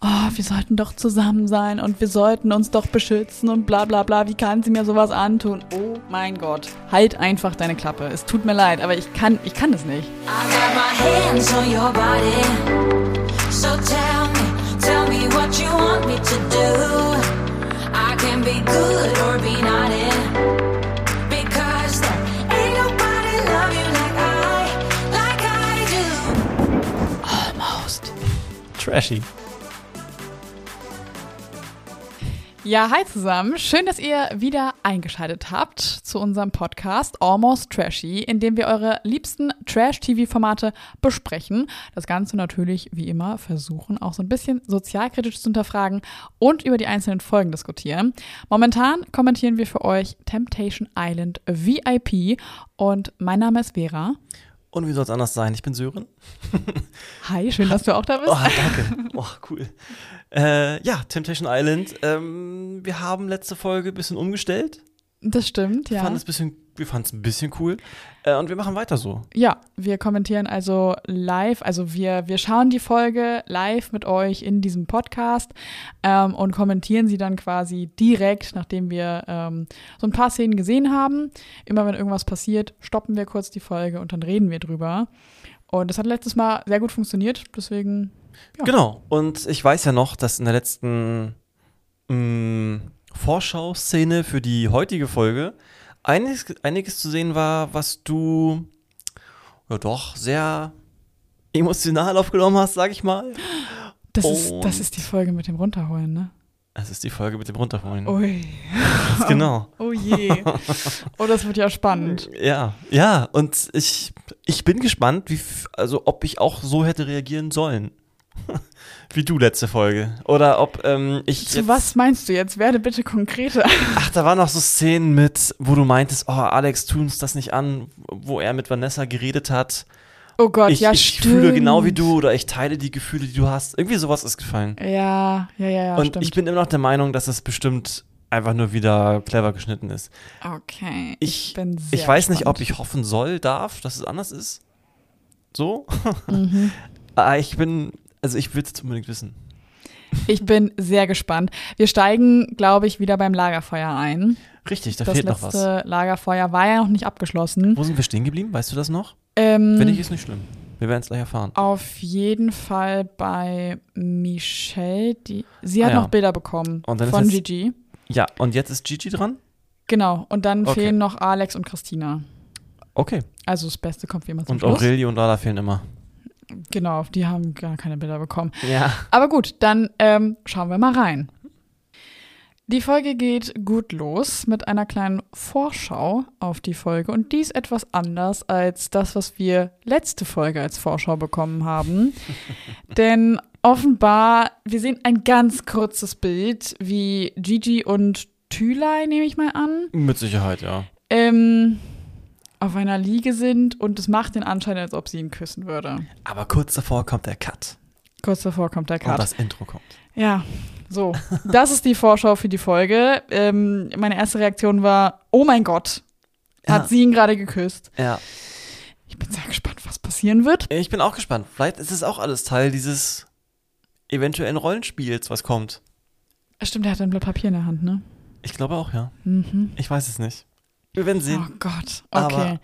oh, wir sollten doch zusammen sein und wir sollten uns doch beschützen und bla bla bla, wie kann sie mir sowas antun? Oh mein Gott, halt einfach deine Klappe. Es tut mir leid, aber ich kann, ich kann das nicht. So tell me, tell me what you want me to do. I can be good or be naughty. Because there Ja, hi zusammen. Schön, dass ihr wieder eingeschaltet habt zu unserem Podcast Almost Trashy, in dem wir eure liebsten Trash-TV-Formate besprechen. Das Ganze natürlich, wie immer, versuchen auch so ein bisschen sozialkritisch zu hinterfragen und über die einzelnen Folgen diskutieren. Momentan kommentieren wir für euch Temptation Island VIP und mein Name ist Vera. Und wie soll es anders sein? Ich bin Sören. Hi, schön, dass du auch da bist. Oh, danke. Oh, cool. Äh, ja, Temptation Island. Ähm, wir haben letzte Folge ein bisschen umgestellt. Das stimmt, Wir ja. fanden es ein bisschen, wir fanden es ein bisschen cool. Äh, und wir machen weiter so. Ja, wir kommentieren also live, also wir, wir schauen die Folge live mit euch in diesem Podcast ähm, und kommentieren sie dann quasi direkt, nachdem wir ähm, so ein paar Szenen gesehen haben. Immer wenn irgendwas passiert, stoppen wir kurz die Folge und dann reden wir drüber. Und das hat letztes Mal sehr gut funktioniert, deswegen Ja. Genau. Und ich weiß ja noch, dass in der letzten mh, Vorschau-Szene für die heutige Folge einiges, einiges zu sehen war, was du ja doch sehr emotional aufgenommen hast, sag ich mal. das ist, das ist die Folge mit dem Runterholen, ne? Das ist die Folge mit dem Runterholen. Ui. Genau. Oh je. Oh, das wird ja spannend. Ja, ja, und ich, ich bin gespannt, wie, also ob ich auch so hätte reagieren sollen. wie du letzte Folge. Oder ob ähm, ich. Zu jetzt- was meinst du jetzt? Werde bitte konkreter. Ach, da waren noch so Szenen mit, wo du meintest, oh, Alex, tu uns das nicht an, wo er mit Vanessa geredet hat. Oh Gott, ich ja, ich stimmt. fühle genau wie du oder ich teile die Gefühle, die du hast. Irgendwie sowas ist gefallen. Ja, ja, ja, ja, und stimmt. ich bin immer noch der Meinung, dass es bestimmt einfach nur wieder clever geschnitten ist. okay. Ich, bin sehr ich weiß nicht, ob ich hoffen soll, darf, dass es anders ist. So? Mhm. Ah, ich bin, also ich will es unbedingt wissen. Ich bin sehr gespannt. Wir steigen, glaube ich, wieder beim Lagerfeuer ein. Richtig, da das fehlt noch was. letzte Lagerfeuer war ja noch nicht abgeschlossen. Wo sind wir stehen geblieben? Weißt du das noch? Ähm, Wenn nicht, ist nicht schlimm. Wir werden es gleich erfahren. auf jeden Fall bei Michelle, die sie hat Ah, ja. noch Bilder bekommen von jetzt- Gigi. Ja, und jetzt ist Gigi dran? Genau. Und dann Okay. fehlen noch Alex und Christina. Okay. Also das Beste kommt wie immer zum Und Schluss. Aurelie und Lala fehlen immer. Genau, die haben gar keine Bilder bekommen. Ja. Aber gut, dann ähm, schauen wir mal rein. Die Folge geht gut los mit einer kleinen Vorschau auf die Folge und die ist etwas anders als das, was wir letzte Folge als Vorschau bekommen haben. Denn offenbar, wir sehen ein ganz kurzes Bild, wie Gigi und Thülei, nehme ich mal an, Mit Sicherheit, ja. ähm, auf einer Liege sind und es macht den Anschein, als ob sie ihn küssen würde. Aber kurz davor kommt der Cut. Kurz davor kommt der Cut. Und das Intro kommt. Ja, so. Das ist die Vorschau für die Folge. Ähm, meine erste Reaktion war, oh mein Gott, hat Ja. sie ihn gerade geküsst. Ja. Ich bin sehr gespannt, was passieren wird. Ich bin auch gespannt. Vielleicht ist es auch alles Teil dieses eventuellen Rollenspiels, was kommt. Stimmt, er hat ein Blatt Papier in der Hand, ne? Ich glaube auch, ja. Mhm. Ich weiß es nicht. Wir werden Oh sehen. Gott, Aber- okay.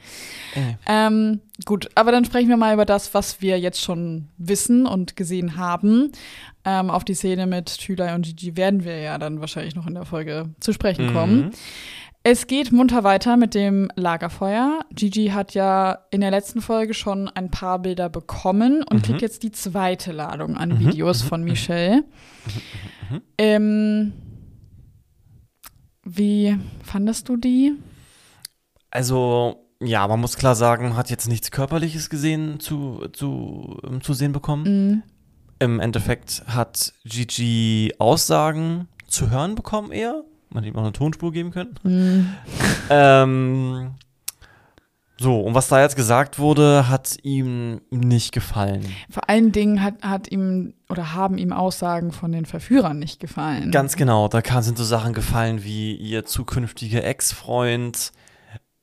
Ey. Ähm, gut, aber dann sprechen wir mal über das, was wir jetzt schon wissen und gesehen haben. Ähm, auf die Szene mit Thülei und Gigi werden wir ja dann wahrscheinlich noch in der Folge zu sprechen kommen. Mhm. Es geht munter weiter mit dem Lagerfeuer. Gigi hat ja in der letzten Folge schon ein paar Bilder bekommen und Mhm. kriegt jetzt die zweite Ladung an Mhm, Videos mhm, von mhm. Michelle. Ähm, wie fandest du die? Also, ja, man muss klar sagen, hat jetzt nichts Körperliches gesehen zu, zu, ähm, zu sehen bekommen. Mhm. Im Endeffekt hat Gigi Aussagen zu hören bekommen eher. Man hätte ihm auch eine Tonspur geben können. Mhm. Ähm, so, und was da jetzt gesagt wurde, hat ihm nicht gefallen. Vor allen Dingen hat, hat ihm oder haben ihm Aussagen von den Verführern nicht gefallen. Ganz genau, da kann, sind so Sachen gefallen wie ihr zukünftiger Ex-Freund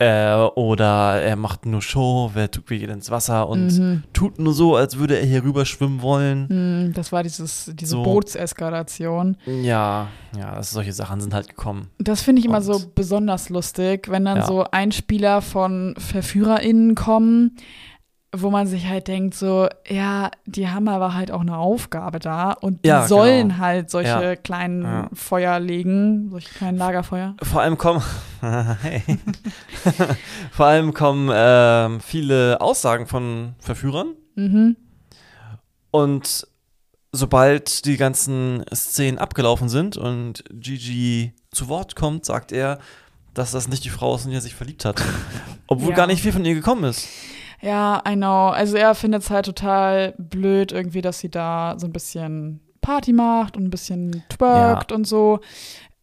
Äh, oder er macht nur Show, wer tut, geht ins Wasser und Mhm. tut nur so, als würde er hier rüber schwimmen wollen. Hm, Das war dieses, diese So. Bootseskalation. Ja, ja, das, solche Sachen sind halt gekommen. Das finde ich immer Und- so besonders lustig, wenn dann Ja. so Einspieler von VerführerInnen kommen, wo man sich halt denkt, so, ja, die haben aber halt auch eine Aufgabe da und die Ja, sollen genau. halt solche Ja. kleinen Ja. Feuer legen, solche kleinen Lagerfeuer. Vor allem kommen, vor allem kommen ähm, viele Aussagen von Verführern Mhm. und sobald die ganzen Szenen abgelaufen sind und Gigi zu Wort kommt, sagt er, dass das nicht die Frau ist, in die er sich verliebt hat. Obwohl gar nicht viel von ihr gekommen ist. Ja, I know. Also er findet es halt total blöd irgendwie, dass sie da so ein bisschen Party macht und ein bisschen twerkt und so.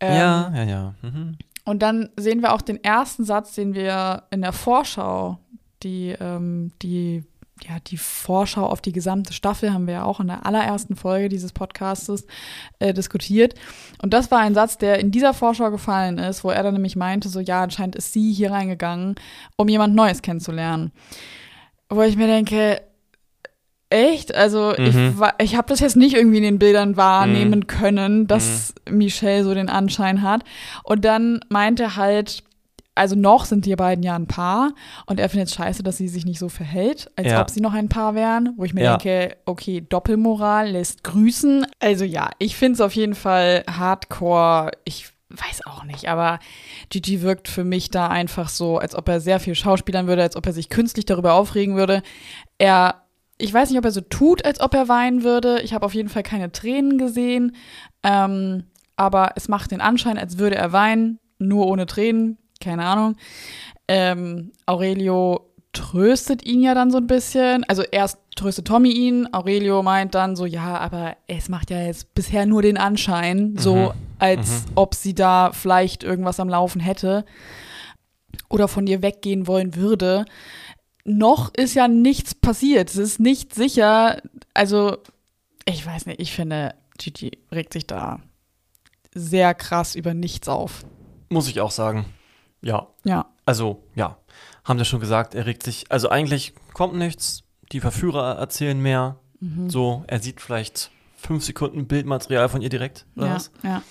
Ähm, ja, ja, ja. Mhm. Und dann sehen wir auch den ersten Satz, den wir in der Vorschau, die, ähm, die, ja, die Vorschau auf die gesamte Staffel haben wir ja auch in der allerersten Folge dieses Podcastes äh, diskutiert. Und das war ein Satz, der in dieser Vorschau gefallen ist, wo er dann nämlich meinte, so ja, anscheinend ist sie hier reingegangen, um jemand Neues kennenzulernen. Wo ich mir denke, echt? Also Mhm. ich, ich habe das jetzt nicht irgendwie in den Bildern wahrnehmen können, dass Mhm. Michelle so den Anschein hat. Und dann meinte er halt, also noch sind die beiden ja ein Paar und er findet es scheiße, dass sie sich nicht so verhält, als Ja. ob sie noch ein Paar wären, wo ich mir Ja. denke, okay, Doppelmoral lässt grüßen. Also ja, ich finde es auf jeden Fall hardcore. Ich weiß auch nicht, aber Gigi wirkt für mich da einfach so, als ob er sehr viel schauspielern würde, als ob er sich künstlich darüber aufregen würde. Er, ich weiß nicht, ob er so tut, als ob er weinen würde. Ich habe auf jeden Fall keine Tränen gesehen, ähm, aber es macht den Anschein, als würde er weinen, nur ohne Tränen. Keine Ahnung. Ähm, Aurelio tröstet ihn ja dann so ein bisschen. Also erst tröstet Tommy ihn, Aurelio meint dann so, ja, aber es macht ja jetzt bisher nur den Anschein, so Mhm. als ob sie da vielleicht irgendwas am Laufen hätte oder von dir weggehen wollen würde. Noch ist ja nichts passiert. Es ist nicht sicher. Also, ich weiß nicht, ich finde, Gigi regt sich da sehr krass über nichts auf. Muss ich auch sagen. Ja. Ja. Also, ja. Haben wir schon gesagt, er regt sich. Also, eigentlich kommt nichts. Die Verführer erzählen mehr. Mhm. So, er sieht vielleicht fünf Sekunden Bildmaterial von ihr direkt. Oder Ja, was? ja.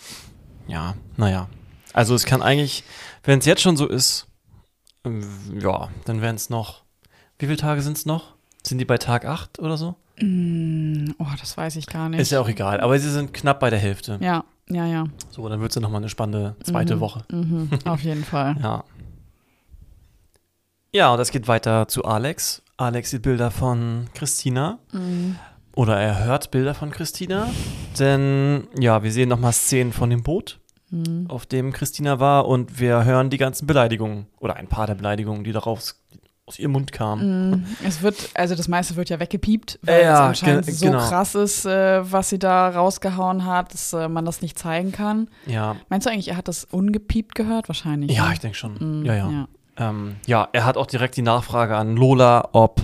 Ja, naja. Also, es kann eigentlich, wenn es jetzt schon so ist, ähm, ja, dann wären es noch. Wie viele Tage sind es noch? Sind die bei Tag 8 oder so? Mm, oh, das weiß ich gar nicht. Ist ja auch egal. Aber sie sind knapp bei der Hälfte. Ja, ja, ja. So, dann wird es ja nochmal eine spannende zweite Mhm. Woche. Mhm, auf jeden Fall. Ja. Ja, und es geht weiter zu Alex. Alex sieht Bilder von Christina. Mhm. Oder er hört Bilder von Christina. Denn, ja, wir sehen nochmal Szenen von dem Boot, Mhm. auf dem Christina war. Und wir hören die ganzen Beleidigungen. Oder ein paar der Beleidigungen, die daraus aus ihrem Mund kamen. Mhm. Es wird, also das meiste wird ja weggepiept, weil Ja, es anscheinend ge- so genau. krass ist, äh, was sie da rausgehauen hat, dass äh, man das nicht zeigen kann. Ja. Meinst du eigentlich, er hat das ungepiept gehört? Wahrscheinlich. Ja, ne? ich denke schon. Mhm, Ja, ja. ja. Ähm, ja, er hat auch direkt die Nachfrage an Lola, ob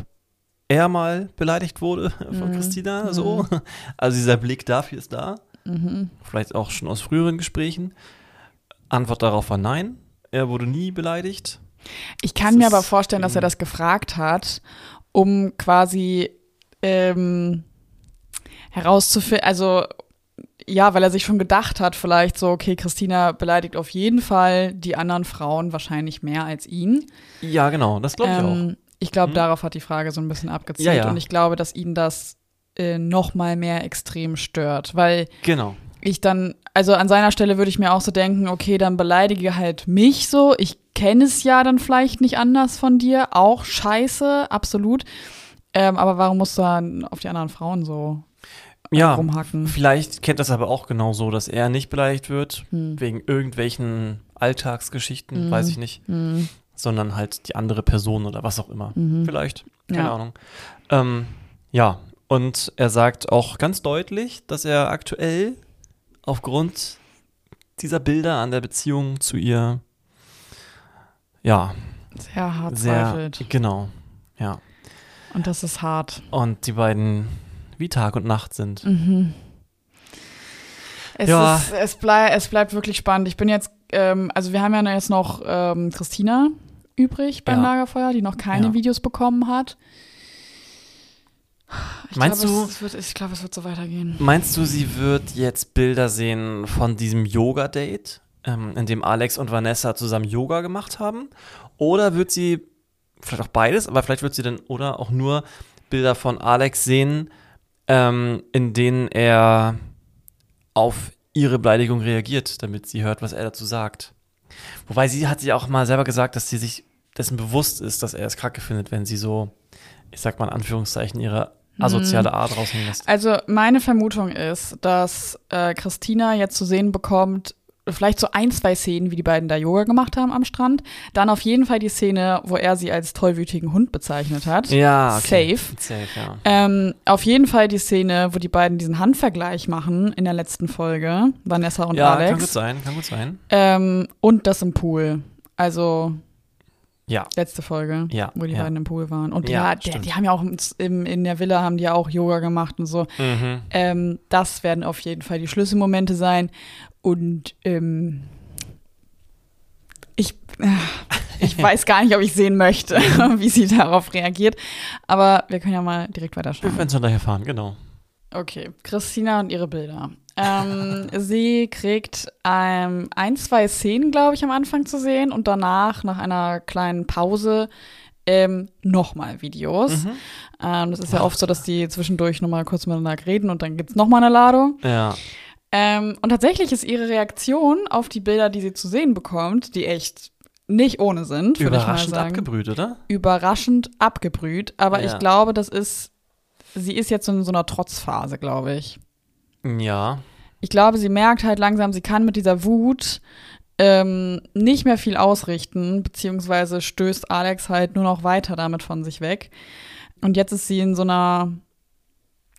er mal beleidigt wurde von Mhm. Christina. So. Also dieser Blick dafür ist da. Mhm. Vielleicht auch schon aus früheren Gesprächen. Antwort darauf war nein. Er wurde nie beleidigt. Ich kann Das mir aber vorstellen, dass er mhm. das gefragt hat, um quasi ähm, herauszufinden, also ja, weil er sich schon gedacht hat, vielleicht so, okay, Christina beleidigt auf jeden Fall die anderen Frauen wahrscheinlich mehr als ihn. Ja, genau, das glaube ich auch. Ähm, ich glaube, Mhm. darauf hat die Frage so ein bisschen abgezielt Ja, ja. und ich glaube, dass ihn das äh, noch mal mehr extrem stört, weil Genau. ich dann, also an seiner Stelle würde ich mir auch so denken, okay, dann beleidige halt mich so. Ich kenne es ja dann vielleicht nicht anders von dir. Auch scheiße, absolut. Ähm, aber warum musst du dann auf die anderen Frauen so Ja, rumhacken? vielleicht kennt das aber auch genau so, dass er nicht beleidigt wird, Hm. wegen irgendwelchen Alltagsgeschichten, Mhm. weiß ich nicht, Hm. sondern halt die andere Person oder was auch immer. Mhm. Vielleicht, keine Ja. Ahnung. Ähm, ja, und er sagt auch ganz deutlich, dass er aktuell aufgrund dieser Bilder an der Beziehung zu ihr, ja, Sehr hart sehr, zweifelt. genau, ja. Und das ist hart. Und die beiden wie Tag und Nacht sind. Mhm. Es, Ja. ist, es, blei es bleibt wirklich spannend. Ich bin jetzt, ähm, also wir haben ja jetzt noch ähm, Christina übrig beim Ja. Lagerfeuer, die noch keine Ja. Videos bekommen hat. Ich Meinst glaube, du- Es, es wird, ich glaube, es wird so weitergehen. Meinst du, sie wird jetzt Bilder sehen von diesem Yoga-Date, ähm, in dem Alex und Vanessa zusammen Yoga gemacht haben? Oder wird sie, vielleicht auch beides, aber vielleicht wird sie dann oder auch nur Bilder von Alex sehen, ähm, in denen er auf ihre Beleidigung reagiert, damit sie hört, was er dazu sagt. Wobei sie hat ja auch mal selber gesagt, dass sie sich dessen bewusst ist, dass er es kacke findet, wenn sie so, ich sag mal in Anführungszeichen, ihre asoziale Art raushängen lässt. Also meine Vermutung ist, dass äh, Christina jetzt zu sehen bekommt, vielleicht so ein, zwei Szenen, wie die beiden da Yoga gemacht haben am Strand. Dann auf jeden Fall die Szene, wo er sie als tollwütigen Hund bezeichnet hat. Ja, okay. Safe. Safe, ja. Ähm, auf jeden Fall die Szene, wo die beiden diesen Handvergleich machen in der letzten Folge, Vanessa und ja, kann gut Alex. sein, kann gut sein. Ähm, und das im Pool. Also Ja. letzte Folge, Ja, wo die ja. beiden im Pool waren. Und Ja, ja, stimmt. die haben ja auch im, in der Villa haben die ja auch Yoga gemacht und so. Mhm. Ähm, das werden auf jeden Fall die Schlüsselmomente sein. Und ähm, ich, äh, ich weiß gar nicht, ob ich sehen möchte, wie sie darauf reagiert. Aber wir können ja mal direkt Wir weiterschauen. werden schon daher fahren, genau. Okay, Christina und ihre Bilder. Ähm, sie kriegt ähm, ein, zwei Szenen, glaube ich, am Anfang zu sehen und danach, nach einer kleinen Pause, ähm, nochmal Videos. Mhm. Ähm, das ist ja oft so, dass die zwischendurch nochmal kurz miteinander reden und dann gibt's noch nochmal eine Ladung. Ja. Ähm, und tatsächlich ist ihre Reaktion auf die Bilder, die sie zu sehen bekommt, die echt nicht ohne sind, würde ich mal Überraschend sagen. abgebrüht, oder? Überraschend abgebrüht. Aber Ja. ich glaube, das ist, sie ist jetzt in so einer Trotzphase, glaube ich. Ja. Ich glaube, sie merkt halt langsam, sie kann mit dieser Wut ähm, nicht mehr viel ausrichten, beziehungsweise stößt Alex halt nur noch weiter damit von sich weg. Und jetzt ist sie in so einer,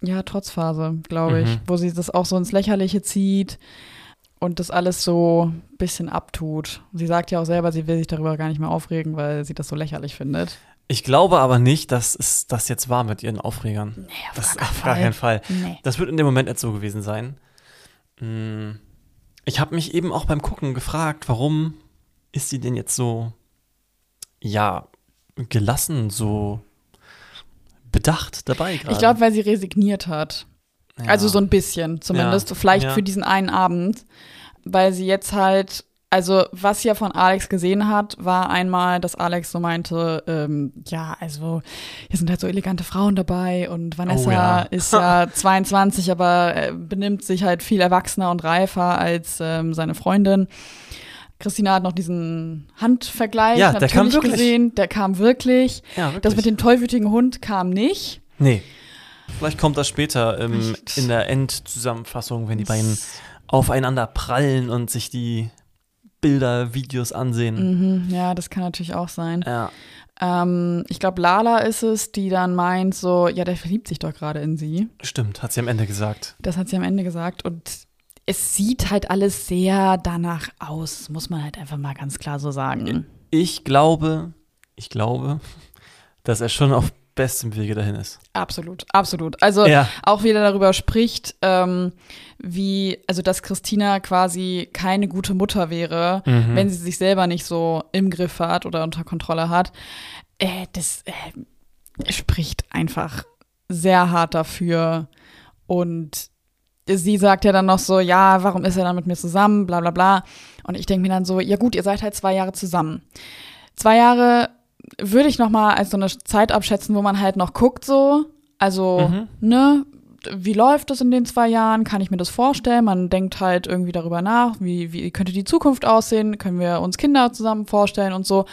ja, Trotzphase, glaube ich, Mhm. wo sie das auch so ins Lächerliche zieht und das alles so ein bisschen abtut. Sie sagt ja auch selber, sie will sich darüber gar nicht mehr aufregen, weil sie das so lächerlich findet. Ich glaube aber nicht, dass es das jetzt war mit ihren Aufregern. Nee, auf Das gar auf gar keinen Fall. Nee. Das wird in dem Moment nicht so gewesen sein. Mm, Ich habe mich eben auch beim Gucken gefragt, warum ist sie denn jetzt so, ja, gelassen, so bedacht dabei gerade? Ich glaube, weil sie resigniert hat. Ja. Also so ein bisschen zumindest, Ja, vielleicht ja. für diesen einen Abend, weil sie jetzt halt, also was sie ja von Alex gesehen hat, war einmal, dass Alex so meinte, ähm, ja, also hier sind halt so elegante Frauen dabei und Vanessa Oh ist ja 22, aber äh, benimmt sich halt viel erwachsener und reifer als ähm, seine Freundin. Christina hat noch diesen Handvergleich Ja, der kam wirklich. gesehen, der kam wirklich. Ja, wirklich. Das mit dem tollwütigen Hund kam nicht. Nee. Vielleicht kommt das später ähm, in der Endzusammenfassung, wenn die beiden aufeinander prallen und sich die Bilder, Videos ansehen. Mhm, ja, das kann natürlich auch sein. Ja. Ähm, ich glaube, Lala ist es, die dann meint, so, ja, der verliebt sich doch gerade in sie. Stimmt, hat sie am Ende gesagt. Das hat sie am Ende gesagt. Und es sieht halt alles sehr danach aus, muss man halt einfach mal ganz klar so sagen. Ich glaube, ich glaube, dass er schon auf bestem Wege dahin ist. Absolut, absolut. Also Ja. auch wieder darüber spricht, ähm, wie, also dass Christina quasi keine gute Mutter wäre, Mhm. wenn sie sich selber nicht so im Griff hat oder unter Kontrolle hat. Äh, das äh, spricht einfach sehr hart dafür. Und sie sagt ja dann noch so, ja, warum ist er dann mit mir zusammen, bla bla bla. Und ich denke mir dann so, ja gut, ihr seid halt zwei Jahre zusammen. Zwei Jahre würde ich noch mal als so eine Zeit abschätzen, wo man halt noch guckt so, also, Mhm. ne, wie läuft das in den zwei Jahren? Kann ich mir das vorstellen? Man denkt halt irgendwie darüber nach, wie, wie könnte die Zukunft aussehen? Können wir uns Kinder zusammen vorstellen und so.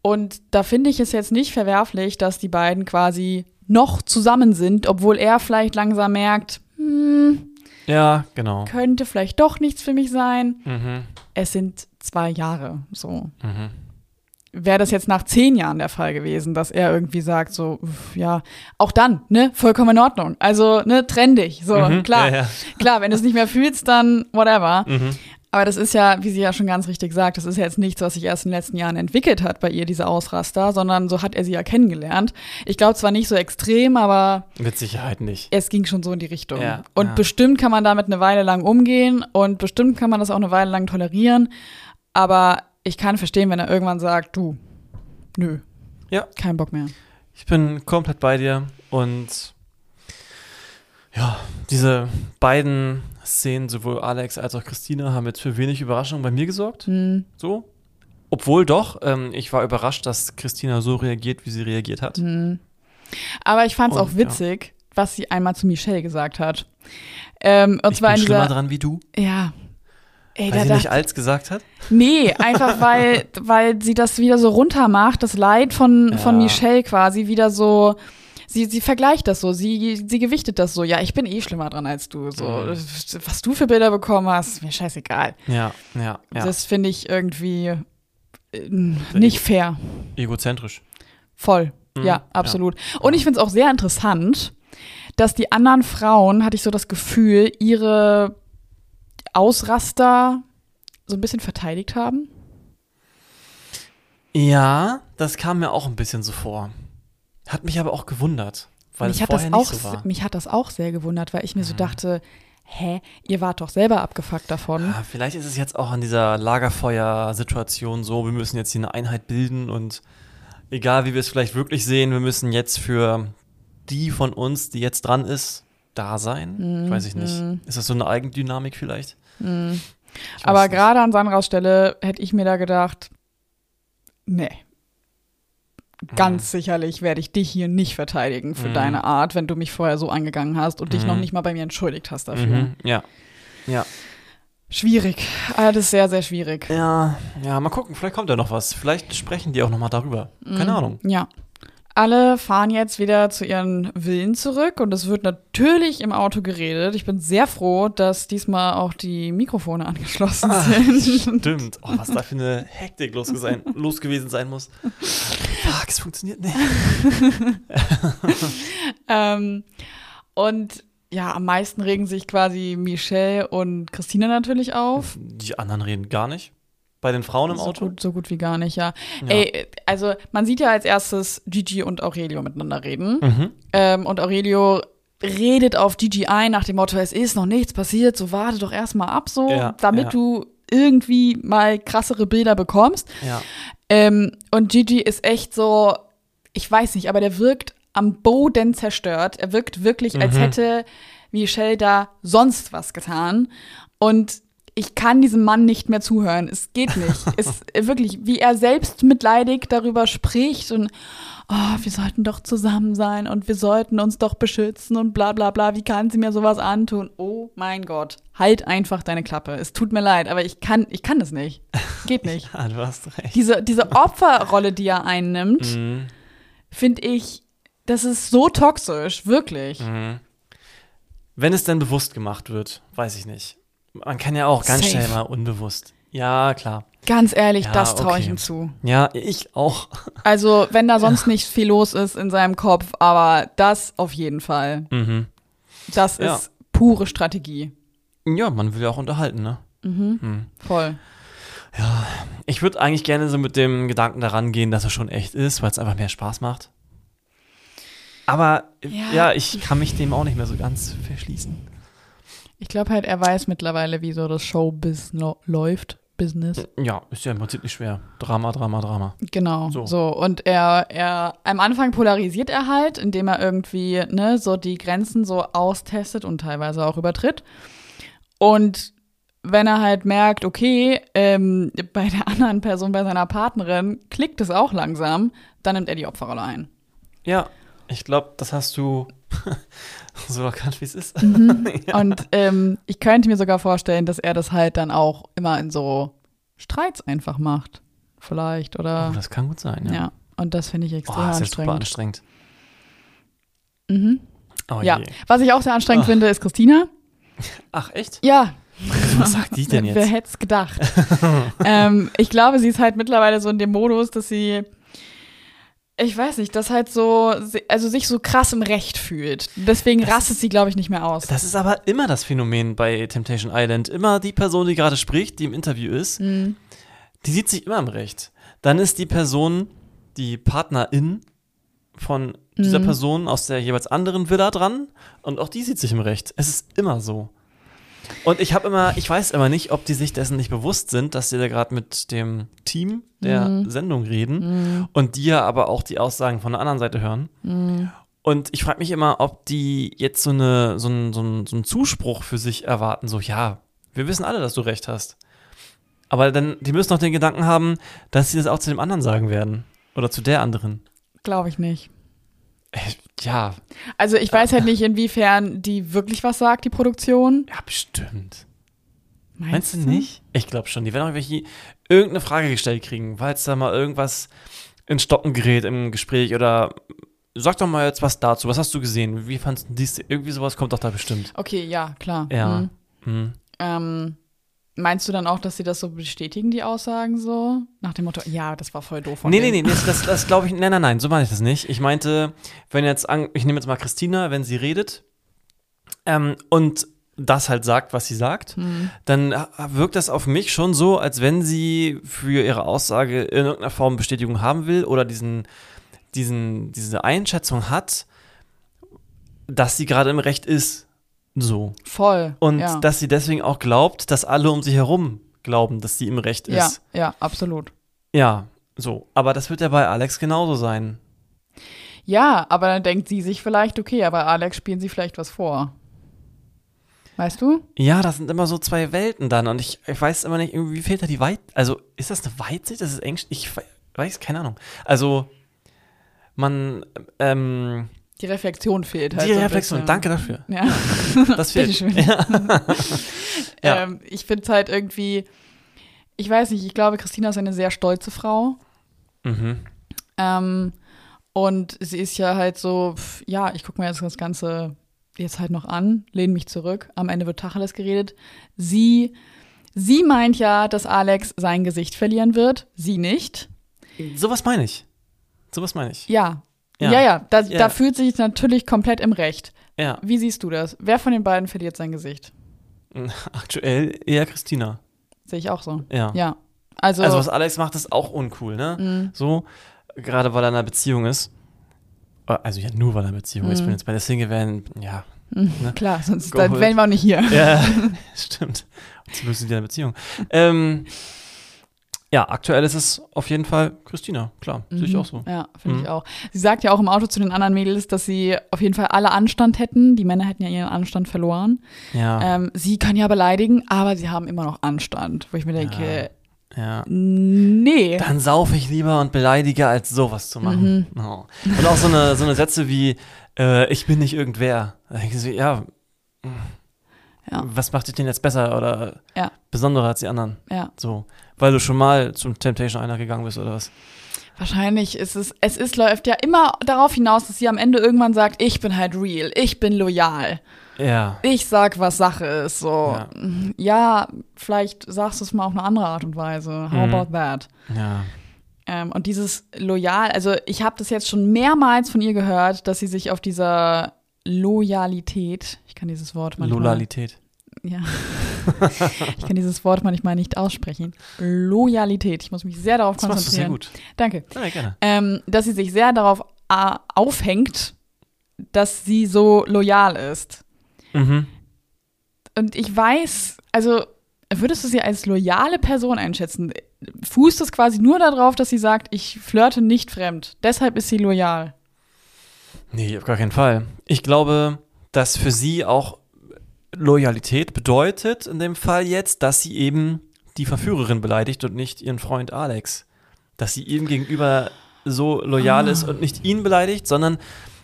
Und da finde ich es jetzt nicht verwerflich, dass die beiden quasi noch zusammen sind, obwohl er vielleicht langsam merkt, hm, Ja, genau. könnte vielleicht doch nichts für mich sein. Mhm. Es sind zwei Jahre, so. Mhm. Wäre das jetzt nach zehn Jahren der Fall gewesen, dass er irgendwie sagt, so, uff, ja, auch dann, ne, vollkommen in Ordnung. Also, ne, trenn dich, so, Mhm, klar. ja, ja. Klar, wenn du es nicht mehr fühlst, dann whatever. Aber das ist ja, wie sie ja schon ganz richtig sagt, das ist ja jetzt nichts, was sich erst in den letzten Jahren entwickelt hat bei ihr, diese Ausraster, sondern so hat er sie ja kennengelernt. Ich glaube zwar nicht so extrem, aber Mit Sicherheit nicht. es ging schon so in die Richtung. Ja, und ja. bestimmt kann man damit eine Weile lang umgehen und bestimmt kann man das auch eine Weile lang tolerieren. Aber ich kann verstehen, wenn er irgendwann sagt, du, nö. Ja. Kein Bock mehr. Ich bin komplett bei dir und ja, diese beiden Szenen, sowohl Alex als auch Christina, haben jetzt für wenig Überraschung bei mir gesorgt. Hm, So. Obwohl doch, ähm, ich war überrascht, dass Christina so reagiert, wie sie reagiert hat. hm. Aber ich fand es auch witzig, was sie einmal zu Michelle gesagt hat. Ähm, und ich zwar bin in schlimmer dieser. dran wie du, Ja. Ey, weil da sie dachte nicht als gesagt hat. Nee, einfach weil, weil sie das wieder so runter macht, das Leid von, von Ja. Michelle quasi wieder so. Sie, sie vergleicht das so, sie, sie gewichtet das so. Ja, ich bin eh schlimmer dran als du. So, Mhm. was du für Bilder bekommen hast, mir scheißegal. Ja, ja, ja. Das finde ich irgendwie äh, nicht fair. Egozentrisch. Voll. Mhm, ja, absolut. Und ich finde es auch sehr interessant, dass die anderen Frauen, hatte ich so das Gefühl, ihre Ausraster so ein bisschen verteidigt haben. Ja, das kam mir auch ein bisschen so vor. Hat mich aber auch gewundert, weil mich es hat das vorher auch, nicht so war. mich hat das auch sehr gewundert, weil ich mir so Mhm. dachte, hä, ihr wart doch selber abgefuckt davon. Ah, vielleicht ist es jetzt auch an dieser Lagerfeuer-Situation so, wir müssen jetzt hier eine Einheit bilden und egal wie wir es vielleicht wirklich sehen, wir müssen jetzt für die von uns, die jetzt dran ist, da sein. Mhm, Weiß ich nicht. mhm. Ist das so eine Eigendynamik vielleicht? Mhm. Aber gerade an Sandras Stelle hätte ich mir da gedacht, nee. Ganz sicherlich werde ich dich hier nicht verteidigen für Mhm. deine Art, wenn du mich vorher so angegangen hast und dich Mhm. noch nicht mal bei mir entschuldigt hast dafür. Mhm, ja. Ja. Schwierig. Alles sehr, sehr schwierig. Ja, ja, mal gucken, vielleicht kommt ja noch was. Vielleicht sprechen die auch noch mal darüber. Keine Mhm. Ahnung. Ja. Alle fahren jetzt wieder zu ihren Villen zurück und es wird natürlich im Auto geredet. Ich bin sehr froh, dass diesmal auch die Mikrofone angeschlossen Ah, sind. Stimmt. Oh, was da für eine Hektik los, sein, los gewesen sein muss. Fuck, es funktioniert nicht. ähm, und ja, am meisten regen sich quasi Michelle und Christina natürlich auf. Die anderen reden gar nicht. Bei den Frauen im so Auto? Gut, so gut wie gar nicht, ja. Ja. Ey, also man sieht ja als erstes Gigi und Aurelio miteinander reden. Mhm. Ähm, und Aurelio redet auf Gigi ein nach dem Motto, es ist noch nichts passiert, so warte doch erstmal ab, so, Ja, damit ja. du irgendwie mal krassere Bilder bekommst. Ja. Ähm, und Gigi ist echt so, ich weiß nicht, aber der wirkt am Boden zerstört. Er wirkt wirklich, als Mhm. hätte Michelle da sonst was getan. Und ich kann diesem Mann nicht mehr zuhören. Es geht nicht. es wirklich, wie er selbst mitleidig darüber spricht und oh, wir sollten doch zusammen sein und wir sollten uns doch beschützen und bla bla bla. Wie kann sie mir sowas antun? Oh mein Gott. Halt einfach deine Klappe. Es tut mir leid, aber ich kann, ich kann das nicht. Geht nicht. ja, du hast recht. Diese, diese Opferrolle, die er einnimmt, Mhm. finde ich, das ist so toxisch, wirklich. Mhm. Wenn es denn bewusst gemacht wird, weiß ich nicht. Man kann ja auch ganz Safe. schnell mal unbewusst. Ja, klar. Ganz ehrlich, Ja, das traue ich okay. ihm zu. Ja, ich auch. Also, wenn da sonst nicht viel los ist in seinem Kopf, aber das auf jeden Fall. Mhm. Das Ja. ist pure Strategie. Ja, man will ja auch unterhalten, ne? Mhm. Hm. Voll. Ich würde eigentlich gerne so mit dem Gedanken daran gehen, dass er schon echt ist, weil es einfach mehr Spaß macht. Aber Ja. ja. ich kann mich dem auch nicht mehr so ganz verschließen. Ich glaube halt, er weiß mittlerweile, wie so das Showbiz läuft. Business. Ja, ist ja im Prinzip nicht schwer. Drama, Drama, Drama. Genau. So. So. Und er, er, am Anfang polarisiert er halt, indem er irgendwie, ne, so die Grenzen so austestet und teilweise auch übertritt. Und wenn er halt merkt, okay, ähm, bei der anderen Person, bei seiner Partnerin, klickt es auch langsam, dann nimmt er die Opferrolle ein. Ja, ich glaube, das hast du so erkannt, wie es ist. Und ähm, ich könnte mir sogar vorstellen, dass er das halt dann auch immer in so Streits einfach macht. Vielleicht, oder? Oh, das kann gut sein, ja. ja. Und das finde ich Oh, extrem das ist ja super anstrengend. anstrengend. Mhm. Oh Ja, je. was ich auch sehr anstrengend Ach. finde, ist Christina. Ach, echt? Ja, Was sagt die denn wer jetzt? hätte es gedacht? ähm, ich glaube, sie ist halt mittlerweile so in dem Modus, dass sie, ich weiß nicht, dass halt so, also sich so krass im Recht fühlt. Deswegen Das rastet sie, glaube ich, nicht mehr aus. Das ist aber immer das Phänomen bei Temptation Island. Immer die Person, die gerade spricht, die im Interview ist, Mhm. die sieht sich immer im Recht. Dann ist die Person, die Partnerin von dieser Mhm. Person aus der jeweils anderen Villa dran und auch die sieht sich im Recht. Es ist immer so. Und ich habe immer, ich weiß immer nicht, ob die sich dessen nicht bewusst sind, dass sie da gerade mit dem Team der Mhm. Sendung reden und die ja aber auch die Aussagen von der anderen Seite hören. Mhm. Und ich frage mich immer, ob die jetzt so, eine, so, einen, so, einen, so einen Zuspruch für sich erwarten, so, ja, wir wissen alle, dass du recht hast. Aber dann, die müssen noch den Gedanken haben, dass sie das auch zu dem anderen sagen werden. Oder zu der anderen. Glaube ich nicht. Ja, Also ich weiß halt nicht, inwiefern die wirklich was sagt, die Produktion. ja, bestimmt. Meinst du nicht? Ich glaube schon. Die werden auch irgendwelche, irgendeine Frage gestellt kriegen, weil es da mal irgendwas in Stocken gerät im Gespräch oder sag doch mal jetzt was dazu. Was hast du gesehen? Wie fandest du dies? Irgendwie sowas kommt doch da bestimmt. Okay, ja, klar. Ja. Mhm. Hm. Ähm, meinst du dann auch, dass sie das so bestätigen, die Aussagen so? Nach dem Motto, ja, das war voll doof von Nee, nee, denen. nee, das, das, das glaube ich, nein, nein, nein, so meine ich das nicht. Ich meinte, wenn jetzt, an, ich nehme jetzt mal Christina, wenn sie redet ähm, und das halt sagt, was sie sagt, Hm. dann wirkt das auf mich schon so, als wenn sie für ihre Aussage in irgendeiner Form Bestätigung haben will oder diesen, diesen, diese Einschätzung hat, dass sie gerade im Recht ist. So. Voll. Und ja. dass sie deswegen auch glaubt, dass alle um sie herum glauben, dass sie im Recht ja, ist. ja, absolut. Ja, so. Aber das wird ja bei Alex genauso sein. Ja, aber dann denkt sie sich vielleicht, okay, aber Alex spielen sie vielleicht was vor. Weißt du? Ja, das sind immer so zwei Welten dann und ich, ich weiß immer nicht, irgendwie fehlt da die Weit... Also, ist das eine Weitsicht? Das ist Englisch? Ich we- weiß, keine Ahnung. Also, man, ähm, Die Reflexion fehlt halt. die so Reflexion, danke dafür. Ja. Das fehlt. Ja. ähm, ich finde es halt irgendwie, ich weiß nicht, ich glaube, Christina ist eine sehr stolze Frau. Mhm. Ähm, und sie ist ja halt so, pf, ja, ich gucke mir jetzt das Ganze jetzt halt noch an, lehne mich zurück. Am Ende wird Tacheles geredet. Sie, sie meint ja, dass Alex sein Gesicht verlieren wird. Sie nicht. Sowas meine ich. Sowas meine ich. Ja. Ja. Ja, ja, da, Ja. da fühlt sich natürlich komplett im Recht. Ja, Wie siehst du das? Wer von den beiden verliert sein Gesicht? aktuell eher Christina. Sehe ich auch so. Ja. Ja. Also, Also, was Alex macht, ist auch uncool, ne? Mhm. So, gerade weil er in einer Beziehung ist. Äh, Also, ja, nur weil er in einer Beziehung ist. Mhm. Wenn jetzt bei der Single wären, ja. klar, sonst Go dann with- wären wir auch nicht hier. Ja, stimmt. Zumindest in einer Beziehung. Ähm, ja, aktuell ist es auf jeden Fall Christina, klar, sehe ich auch so. Ja, finde Mhm. ich auch. Sie sagt ja auch im Auto zu den anderen Mädels, dass sie auf jeden Fall alle Anstand hätten. Die Männer hätten ja ihren Anstand verloren. Ja, Ähm, sie kann ja beleidigen, aber sie haben immer noch Anstand. Wo ich mir denke, ja. nee. Dann saufe ich lieber und beleidige, als sowas zu machen. Mhm. Oh. Und auch so eine, so eine Sätze wie, äh, ich bin nicht irgendwer. Ja, Ja. was macht dich denn jetzt besser oder Ja. besonderer als die anderen? Ja, So, weil du schon mal zum Temptation einer gegangen bist oder was? wahrscheinlich ist es, es ist, läuft ja immer darauf hinaus, dass sie am Ende irgendwann sagt, ich bin halt real, ich bin loyal. Ja. Ich sag, was Sache ist. So, Ja. ja, vielleicht sagst du es mal auf eine andere Art und Weise. How Mhm. about that? Ja. Ähm, und dieses Loyal, also ich habe das jetzt schon mehrmals von ihr gehört, dass sie sich auf dieser Loyalität, ich kann dieses Wort manchmal, Lolalität. ja, ich kann dieses Wort manchmal nicht aussprechen. Loyalität, ich muss mich sehr darauf Das machst du sehr konzentrieren. gut. Danke. Ja, gerne. Ähm, dass sie sich sehr darauf äh, aufhängt, dass sie so loyal ist. Mhm. Und ich weiß, also würdest du sie als loyale Person einschätzen? Fußt es quasi nur darauf, dass sie sagt, ich flirte nicht fremd. Deshalb ist sie loyal. Nee, auf gar keinen Fall. Ich glaube, dass für sie auch Loyalität bedeutet, in dem Fall jetzt, dass sie eben die Verführerin beleidigt und nicht ihren Freund Alex. Dass sie ihm gegenüber so loyal Ah. ist und nicht ihn beleidigt, sondern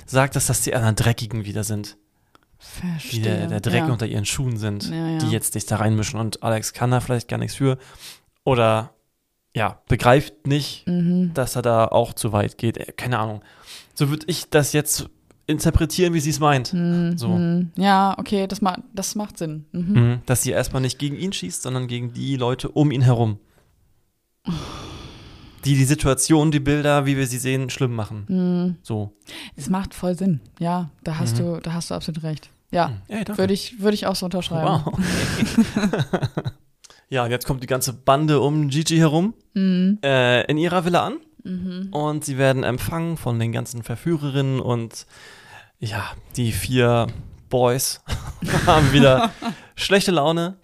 sagt, dass das die anderen Dreckigen wieder sind. Die Verstehe. der, der Dreck ja. unter ihren Schuhen sind, Ja, ja. die jetzt sich da reinmischen und Alex kann da vielleicht gar nichts für. Oder ja, begreift nicht, Mhm. dass er da auch zu weit geht. Äh, Keine Ahnung. So würde ich das jetzt interpretieren, wie sie es meint. Mhm. So. Mhm. Ja, okay, das, ma das macht Sinn. Mhm. Mhm. Dass sie erstmal nicht gegen ihn schießt, sondern gegen die Leute um ihn herum. Die die Situation, die Bilder, wie wir sie sehen, schlimm machen. Mhm. So. Es macht voll Sinn. Ja, da hast Mhm. du, da hast du absolut recht. Ja, Ey, danke. würde ich, würde ich auch so unterschreiben. Wow. ja, und jetzt kommt die ganze Bande um Gigi herum Mhm. äh, in ihrer Villa an. Und sie werden empfangen von den ganzen Verführerinnen und ja, die vier Boys haben wieder schlechte Laune.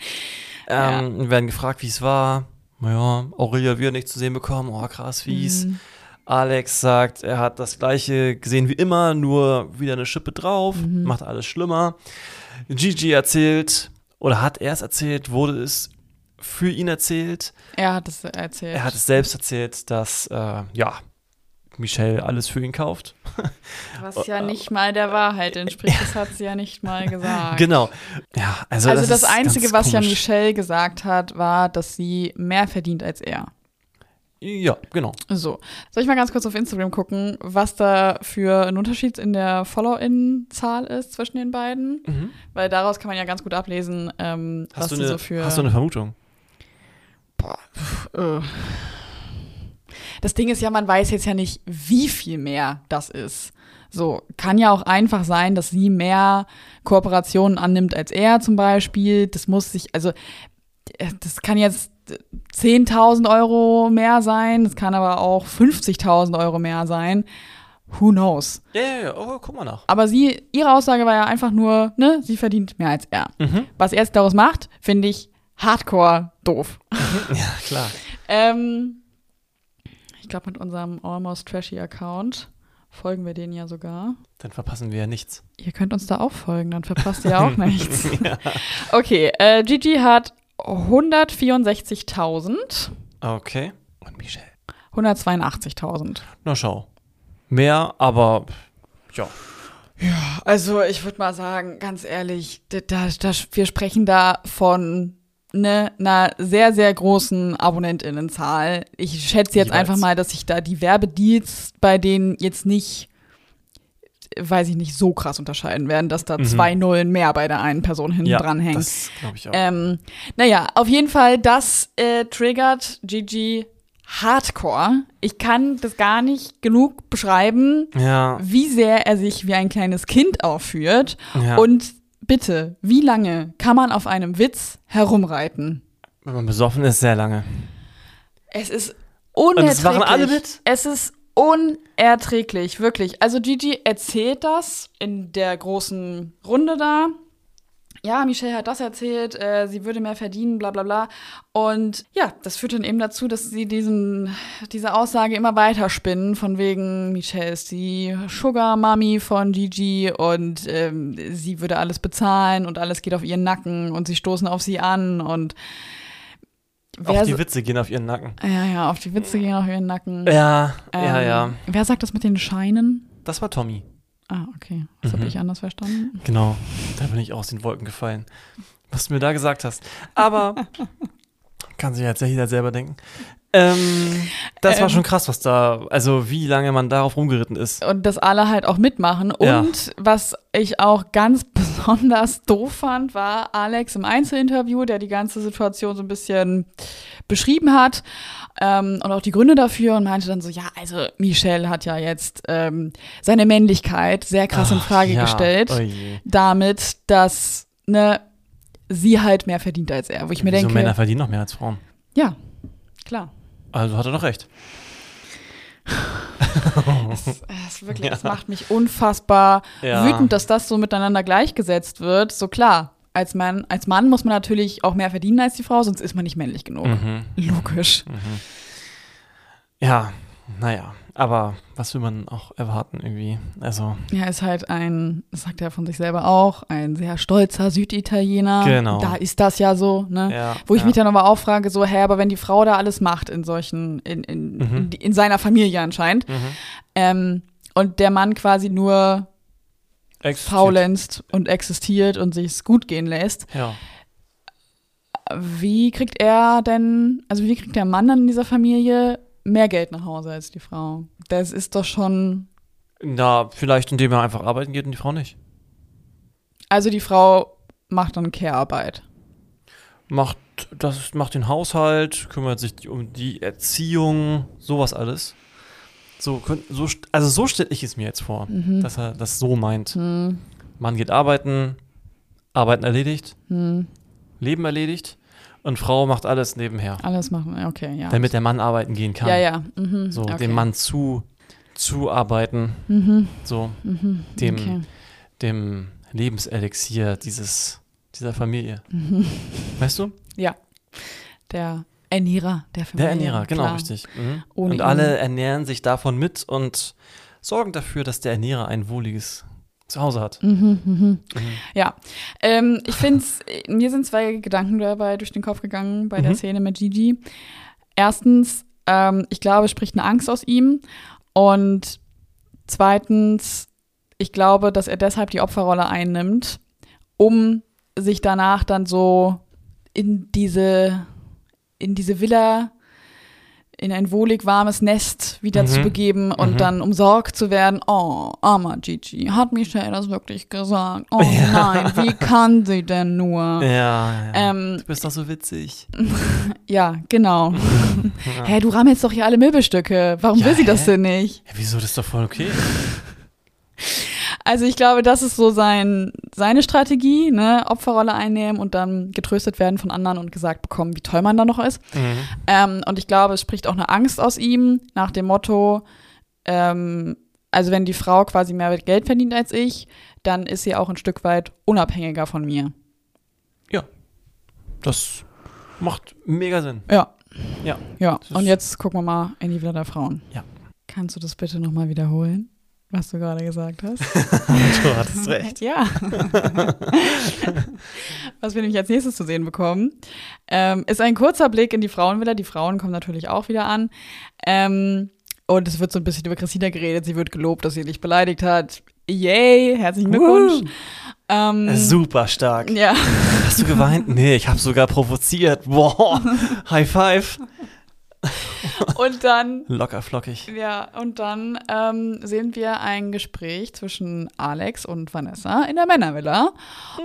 Ähm, Werden gefragt, wie es war. Naja, Aurelia wieder nicht zu sehen bekommen. Oh, krass, fies. Mhm. Alex sagt, er hat das gleiche gesehen wie immer, nur wieder eine Schippe drauf, Mhm. macht alles schlimmer. Gigi erzählt, oder hat er es erzählt, wurde es für ihn erzählt. Er hat es erzählt. Er hat es selbst erzählt, dass, äh, ja, Michelle alles für ihn kauft. Was ja nicht mal der Wahrheit entspricht. Das hat sie ja nicht mal gesagt. Genau. Ja, also, Also das, das, Einzige, was ja komisch. Michelle gesagt hat, war, dass sie mehr verdient als er. Ja, genau. So. Soll ich mal ganz kurz auf Instagram gucken, was da für ein Unterschied in der Follow-In-Zahl ist zwischen den beiden? Mhm. Weil daraus kann man ja ganz gut ablesen, ähm, was du eine, so für. hast du eine Vermutung? Äh. Das Ding ist ja, man weiß jetzt ja nicht, wie viel mehr das ist. So, kann ja auch einfach sein, dass sie mehr Kooperationen annimmt als er zum Beispiel. Das muss sich, also, äh, das kann jetzt 10.000 Euro mehr sein, das kann aber auch 50.000 Euro mehr sein. Who knows? Ja, ja, ja. Oh, guck mal nach. Aber sie, ihre Aussage war ja einfach nur, ne, sie verdient mehr als er. Mhm. Was er jetzt daraus macht, finde ich hardcore doof. Ja, klar. Ähm, ich glaube, mit unserem Almost Trashy Account folgen wir denen ja sogar. Dann verpassen wir ja nichts. Ihr könnt uns da auch folgen, dann verpasst ihr auch nichts. Okay, äh, Gigi hat 164.000, Okay. Und Michelle? 182.000. Na schau. Mehr, aber ja. Also ich würde mal sagen, ganz ehrlich, da, da, wir sprechen da von ne, einer sehr, sehr großen AbonnentInnenzahl. Ich schätze jetzt Jeweils. einfach mal, dass sich da die Werbedeals bei denen jetzt nicht, weiß ich nicht, so krass unterscheiden werden, dass da Mhm. zwei Nullen mehr bei der einen Person hinten ja, dran hängen. Das glaube ich auch. Ähm, naja, auf jeden Fall, das äh, triggert Gigi hardcore. Ich kann das gar nicht genug beschreiben, ja, wie sehr er sich wie ein kleines Kind aufführt. ja. Und bitte, wie lange kann man auf einem Witz herumreiten? wenn man besoffen ist, sehr lange. Es ist Und unerträglich. das machen alle mit? Es ist unerträglich, wirklich. Also Gigi erzählt das in der großen Runde da. Ja, Michelle hat das erzählt, äh, sie würde mehr verdienen, bla bla bla. Und ja, das führt dann eben dazu, dass sie diesen, diese Aussage immer weiter spinnen, von wegen, Michelle ist die Sugar Mami von Gigi und ähm, sie würde alles bezahlen und alles geht auf ihren Nacken und sie stoßen auf sie an und Auch die so- Witze gehen auf ihren Nacken. ja, ja, auf die Witze gehen auf ihren Nacken. Ja, ja, Ähm, ja. Wer sagt das mit den Scheinen? Das war Tommy. Ah, okay. Das Mhm. habe ich anders verstanden. Genau. Da bin ich aus den Wolken gefallen. Was du mir da gesagt hast. Aber kann sich jetzt jeder selber denken. Ähm, das war Ähm. schon krass, was da, also wie lange man darauf rumgeritten ist. Und dass alle halt auch mitmachen. Ja. Und was ich auch ganz besonders doof fand, war Alex im Einzelinterview, der die ganze Situation so ein bisschen beschrieben hat ähm, und auch die Gründe dafür und meinte dann so, ja, also Michelle hat ja jetzt ähm, seine Männlichkeit sehr krass in Ach, Frage ja. gestellt, Oh damit, dass ne, sie halt mehr verdient als er. Wo ich mir Wieso denke, Männer verdienen noch mehr als Frauen. ja, klar. Also hat er doch recht. Es, es wirklich, es macht mich unfassbar Ja. wütend, dass das so miteinander gleichgesetzt wird. So klar, als Mann, als Mann muss man natürlich auch mehr verdienen als die Frau, sonst ist man nicht männlich genug. Mhm. Logisch. Ja, naja. Aber was will man auch erwarten irgendwie? Also, Er ist halt ein, das sagt er von sich selber auch, ein sehr stolzer Süditaliener. Genau. Da ist das ja so, ne? ja. Wo ich ja. mich dann aber auch frage, so, hä, aber wenn die Frau da alles macht in solchen, in, in, Mhm. in, in seiner Familie anscheinend, Mhm. ähm, und der Mann quasi nur Existiert. faulenzt und existiert und sich's gut gehen lässt, Ja. wie kriegt er denn, also wie kriegt der Mann dann in dieser Familie mehr Geld nach Hause als die Frau? Das ist doch schon, Na, vielleicht indem er einfach arbeiten geht und die Frau nicht. also die Frau macht dann Care-Arbeit. Macht, das macht den Haushalt, kümmert sich um die Erziehung, sowas alles. So, so, also so stelle ich es mir jetzt vor, Mhm. dass er das so meint. Hm, Mann geht arbeiten, Arbeiten erledigt, hm, Leben erledigt und Frau macht alles nebenher, alles machen, okay, ja. damit der Mann arbeiten gehen kann. ja, ja. Mhm, So, okay. dem Mann zu, zuarbeiten, Mhm, so, mhm, dem, okay. dem Lebenselixier dieses, dieser Familie. Mhm. Weißt du? Der Ernährer der Der Familie. Ernährer, genau, klar. richtig. Mhm. Und alle ernähren sich davon mit und sorgen dafür, dass der Ernährer ein wohliges Zuhause hat. Mhm, mhm. Mhm. Ja, ähm, ich finde mir sind zwei Gedanken dabei durch den Kopf gegangen bei der Mhm. Szene mit Gigi. Erstens, ähm, ich glaube, es spricht eine Angst aus ihm. Und zweitens, ich glaube, dass er deshalb die Opferrolle einnimmt, um sich danach dann so in diese, in diese Villa, in ein wohlig warmes Nest wieder Mhm. zu begeben und Mhm. dann umsorgt zu werden. Oh, armer Gigi, hat Michelle das wirklich gesagt? Oh Ja. nein, wie kann sie denn nur? Ja, ja. Ähm, du bist doch so witzig. ja, genau. Ja. Hä, du rammelst doch hier alle Möbelstücke. Warum Ja, will sie das hä? denn nicht? Ja, wieso, das ist doch voll okay. Also ich glaube, das ist so sein, seine Strategie, ne? Opferrolle einnehmen und dann getröstet werden von anderen und gesagt bekommen, wie toll man da noch ist. Mhm. Ähm, und ich glaube, es spricht auch eine Angst aus ihm nach dem Motto, ähm, also wenn die Frau quasi mehr Geld verdient als ich, dann ist sie auch ein Stück weit unabhängiger von mir. Das macht mega Sinn. Ja. Ja. Ja. Und jetzt gucken wir mal in die Villa der Frauen. Ja. Kannst du das bitte nochmal wiederholen, was du gerade gesagt hast? Du hattest recht. Ja. Was wir nämlich als nächstes zu sehen bekommen, ähm, ist ein kurzer Blick in die Frauenvilla. Die Frauen kommen natürlich auch wieder an. Ähm, und es wird so ein bisschen über Christina geredet. Sie wird gelobt, dass sie nicht beleidigt hat. Yay, herzlichen Glückwunsch. Ähm, Super stark. ja, Hast du geweint? Nee, ich habe sogar provoziert. Boah, High Five. und dann Locker flockig. Ja, und dann ähm, sehen wir ein Gespräch zwischen Alex und Vanessa in der Männervilla.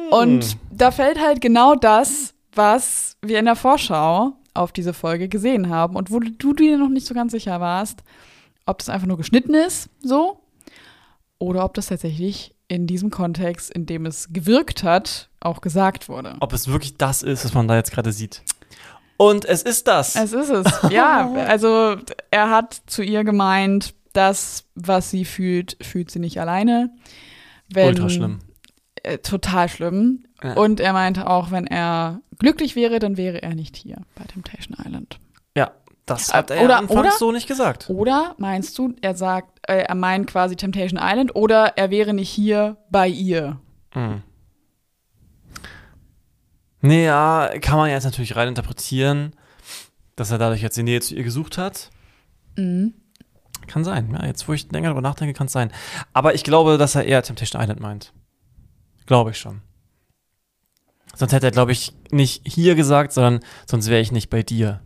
Und da fällt halt genau das, was wir in der Vorschau auf diese Folge gesehen haben und wo du dir noch nicht so ganz sicher warst, ob das einfach nur geschnitten ist, so, oder ob das tatsächlich in diesem Kontext, in dem es gewirkt hat, auch gesagt wurde. Ob es wirklich das ist, was man da jetzt gerade sieht. Und es ist das. Es ist es. Ja, also er hat zu ihr gemeint, das, was sie fühlt, fühlt sie nicht alleine. Wenn, Ultra schlimm. Äh, total schlimm. Ja. Und er meinte auch, wenn er glücklich wäre, dann wäre er nicht hier bei Temptation Island. Ja, das hat er Oder- anfangs oder? so nicht gesagt. Oder meinst du, er sagt, äh, er meint quasi Temptation Island oder er wäre nicht hier bei ihr? Mhm. Nee, ja, kann man jetzt natürlich rein interpretieren, dass er dadurch jetzt die Nähe zu ihr gesucht hat. Mhm. Kann sein, ja, jetzt wo ich länger darüber nachdenke, kann es sein. Aber ich glaube, dass er eher Temptation Island meint. Glaube ich schon. Sonst hätte er, glaube ich, nicht hier gesagt, sondern sonst wäre ich nicht bei dir.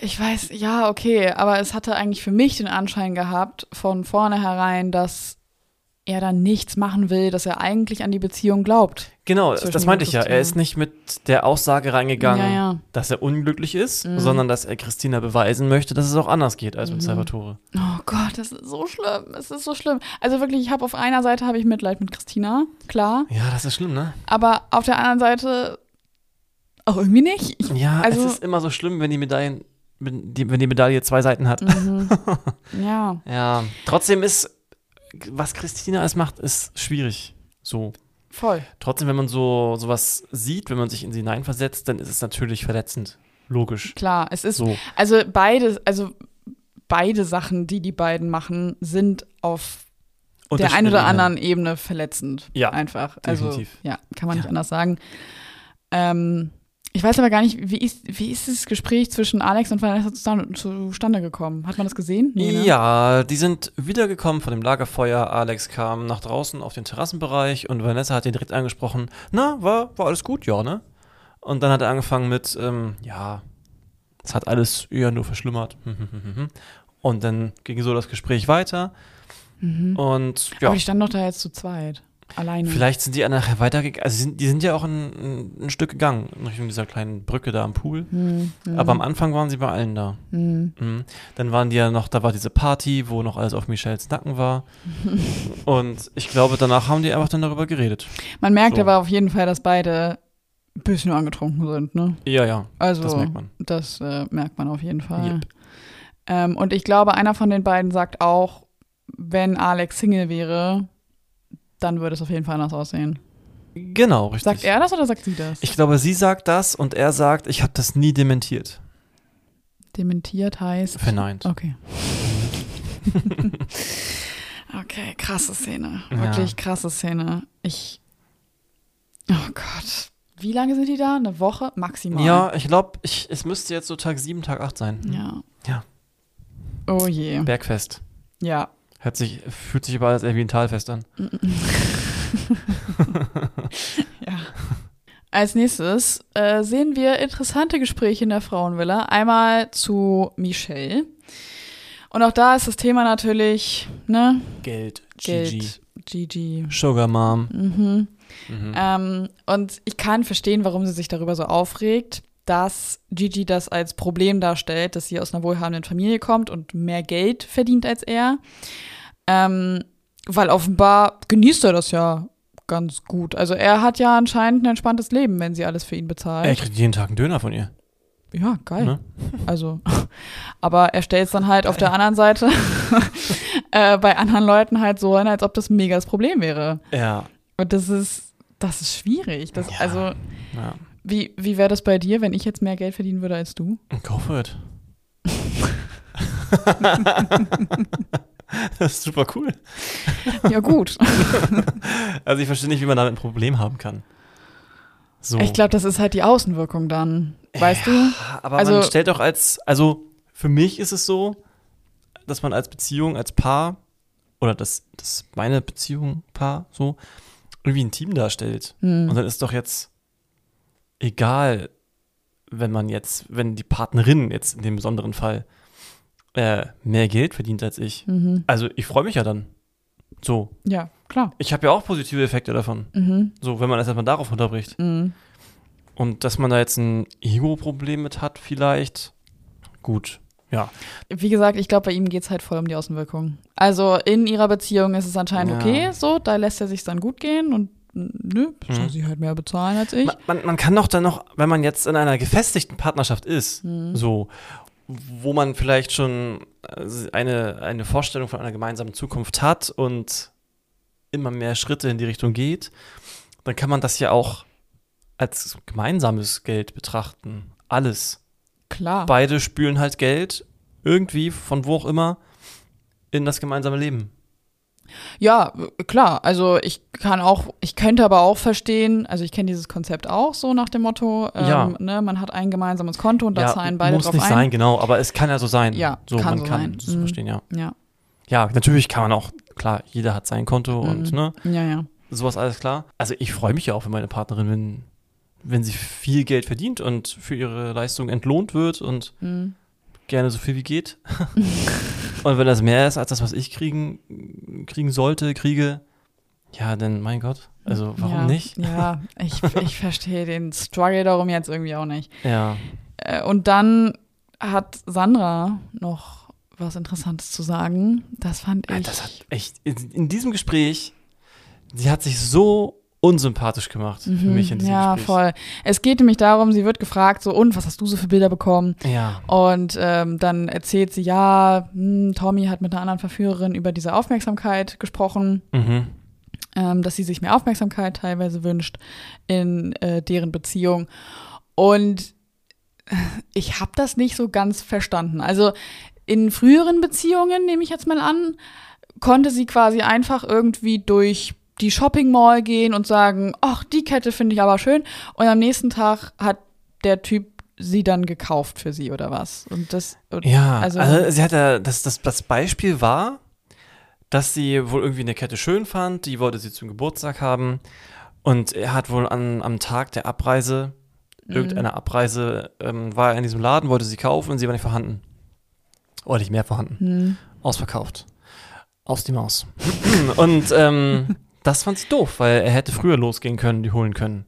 Ich weiß, ja, okay, aber es hatte eigentlich für mich den Anschein gehabt, von vornherein, dass er dann nichts machen will, dass er eigentlich an die Beziehung glaubt. Genau, das meinte ich ja. Er ist nicht mit der Aussage reingegangen, Ja, ja. dass er unglücklich ist, Mhm. sondern dass er Christina beweisen möchte, dass es auch anders geht als mit Mhm. Salvatore. Oh Gott, das ist so schlimm. Es ist so schlimm. Also wirklich, ich habe auf einer Seite habe ich Mitleid mit Christina, klar, Ja, das ist schlimm, ne? aber auf der anderen Seite auch irgendwie nicht. Ich, Ja, Also- es ist immer so schlimm, wenn die Medaillen, wenn die, wenn die Medaille zwei Seiten hat. mhm. Ja, Ja, trotzdem ist, was Christina alles macht, ist schwierig. So. voll. Trotzdem, wenn man so sowas sieht, wenn man sich in sie hineinversetzt, dann ist es natürlich verletzend. Logisch. Klar, es ist So. also beide, also beide Sachen, die die beiden machen, sind auf der einen oder anderen Ebene verletzend. Ja, einfach. definitiv. Also, ja, kann man nicht Ja. anders sagen. Ähm, ich weiß aber gar nicht, wie ist, wie ist das Gespräch zwischen Alex und Vanessa zustande, gekommen? Hat man das gesehen? ne? Ja, die sind wiedergekommen von dem Lagerfeuer. Alex kam nach draußen auf den Terrassenbereich und Vanessa hat ihn direkt angesprochen. Na, war, war alles gut, ja, ne? Und dann hat er angefangen mit, ähm, ja, es hat alles eher nur verschlimmert. Und dann ging so das Gespräch weiter. Mhm. Und ja, Aber die standen doch da jetzt zu zweit. Alleine. vielleicht sind die nachher weitergegangen. Also, sind, die sind ja auch ein, ein, Stück gegangen in Richtung dieser kleinen Brücke da am Pool. Mhm. Aber am Anfang waren sie bei allen da. Mhm. Mhm. Dann waren die ja noch, da war diese Party, wo noch alles auf Michelles Nacken war. Und ich glaube, danach haben die einfach dann darüber geredet. Man merkt So. aber auf jeden Fall, dass beide ein bisschen angetrunken sind, ne? Ja, ja, Also, das merkt man. Das äh, merkt man auf jeden Fall. Yep. Ähm, und ich glaube, einer von den beiden sagt auch, wenn Alex Single wäre, dann würde es auf jeden Fall anders aussehen. Genau, richtig. Sagt er das oder sagt sie das? Ich glaube, sie sagt das und er sagt, ich habe das nie dementiert. Dementiert heißt. Verneint. Okay. okay, krasse Szene. Ja. Wirklich krasse Szene. Ich. Oh Gott. Wie lange sind die da? Eine Woche? Maximal. Ja, ich glaube, ich, es müsste jetzt so Tag 7, Tag 8 sein. Ja. Ja. Oh je. Bergfest. Ja. Hört sich, fühlt sich überall als irgendwie ein Talfest an. Ja. Als nächstes äh, sehen wir interessante Gespräche in der Frauenvilla. Einmal zu Michelle. Und auch da ist das Thema natürlich, ne? Geld, Geld. Gigi. Sugar Mom. Mhm. Mhm. Ähm, und ich kann verstehen, warum sie sich darüber so aufregt, dass Gigi das als Problem darstellt, dass sie aus einer wohlhabenden Familie kommt und mehr Geld verdient als er. Ähm, weil offenbar genießt er das ja ganz gut. Also er hat ja anscheinend ein entspanntes Leben, wenn sie alles für ihn bezahlt. Er kriegt jeden Tag einen Döner von ihr. Ja, geil. Ne? Also, aber er stellt es dann halt auf der anderen Seite äh, bei anderen Leuten halt so hin, als ob das ein mega das Problem wäre. Ja. Und das ist, das ist schwierig. Das, Ja. Also, ja. wie, wie wäre das bei dir, wenn ich jetzt mehr Geld verdienen würde als du? Go for it. das ist super cool. Ja, gut. Also ich verstehe nicht, wie man damit ein Problem haben kann. So. Ich glaube, das ist halt die Außenwirkung dann. Weißt du? Aber Also- man stellt doch als, also für mich ist es so, dass man als Beziehung, als Paar, oder das, das meine Beziehung, Paar, so, irgendwie ein Team darstellt. Hm. Und dann ist doch jetzt egal, wenn man jetzt, wenn die Partnerin jetzt in dem besonderen Fall äh, mehr Geld verdient als ich. Mhm. Also ich freue mich ja dann. So. Ja, klar. Ich habe ja auch positive Effekte davon. Mhm. So, wenn man das erstmal darauf unterbricht. Mhm. Und dass man da jetzt ein Ego-Problem mit hat, vielleicht. Gut. Ja. Wie gesagt, ich glaube, bei ihm geht es halt voll um die Außenwirkung. Also in ihrer Beziehung ist es anscheinend Ja. okay, so, da lässt er sich dann gut gehen und nö, soll Mhm. sie halt mehr bezahlen als ich. Man, man, man kann doch dann noch, wenn man jetzt in einer gefestigten Partnerschaft ist, Mhm. so, wo man vielleicht schon äh, eine, eine Vorstellung von einer gemeinsamen Zukunft hat und immer mehr Schritte in die Richtung geht, dann kann man das ja auch als gemeinsames Geld betrachten. Alles. Klar. Beide spülen halt Geld irgendwie, von wo auch immer, in das gemeinsame Leben. Ja, klar. Also ich kann auch, ich könnte aber auch verstehen, also ich kenne dieses Konzept auch so nach dem Motto, ähm, Ja. ne, man hat ein gemeinsames Konto und da zahlen beide muss drauf nicht ein. sein, genau, aber es kann ja so sein. Ja, so, kann man so kann sein. das Mhm. verstehen, ja. Ja, Ja, natürlich kann man auch, klar, jeder hat sein Konto und Mhm. ne, ja, ja. sowas alles klar. Also ich freue mich ja auch, wenn meine Partnerin, wenn, wenn sie viel Geld verdient und für ihre Leistung entlohnt wird und Mhm. Gerne so viel wie geht. und wenn das mehr ist als das, was ich kriegen, kriegen sollte, kriege, ja, dann mein Gott. Also warum ja, nicht? Ja, ich, ich verstehe den Struggle darum jetzt irgendwie auch nicht. Ja. Äh, Und dann hat Sandra noch was Interessantes zu sagen. Das fand Ah, ich. Das hat echt, in, in diesem Gespräch, sie hat sich so unsympathisch gemacht für Mhm, mich in diesem ja, Gespräch. voll. Es geht nämlich darum, sie wird gefragt, so, und was hast du so für Bilder bekommen? Ja. Und ähm, dann erzählt sie, ja, hm, Tommy hat mit einer anderen Verführerin über diese Aufmerksamkeit gesprochen, Mhm. ähm, dass sie sich mehr Aufmerksamkeit teilweise wünscht in äh, deren Beziehung. Und ich habe das nicht so ganz verstanden. Also in früheren Beziehungen, nehme ich jetzt mal an, konnte sie quasi einfach irgendwie durch die Shopping Mall gehen und sagen, ach, die Kette finde ich aber schön. Und am nächsten Tag hat der Typ sie dann gekauft für sie oder was. Und das, und Ja, also, also, sie hat ja, das, das, das Beispiel war, dass sie wohl irgendwie eine Kette schön fand, die wollte sie zum Geburtstag haben und er hat wohl an, am Tag der Abreise, Mhm. irgendeiner Abreise, ähm, war er in diesem Laden, wollte sie kaufen und sie war nicht vorhanden. Oder nicht mehr vorhanden. hm, Ausverkauft. Aus die Maus. und ähm, das fand sie doof, weil er hätte früher losgehen können, die holen können.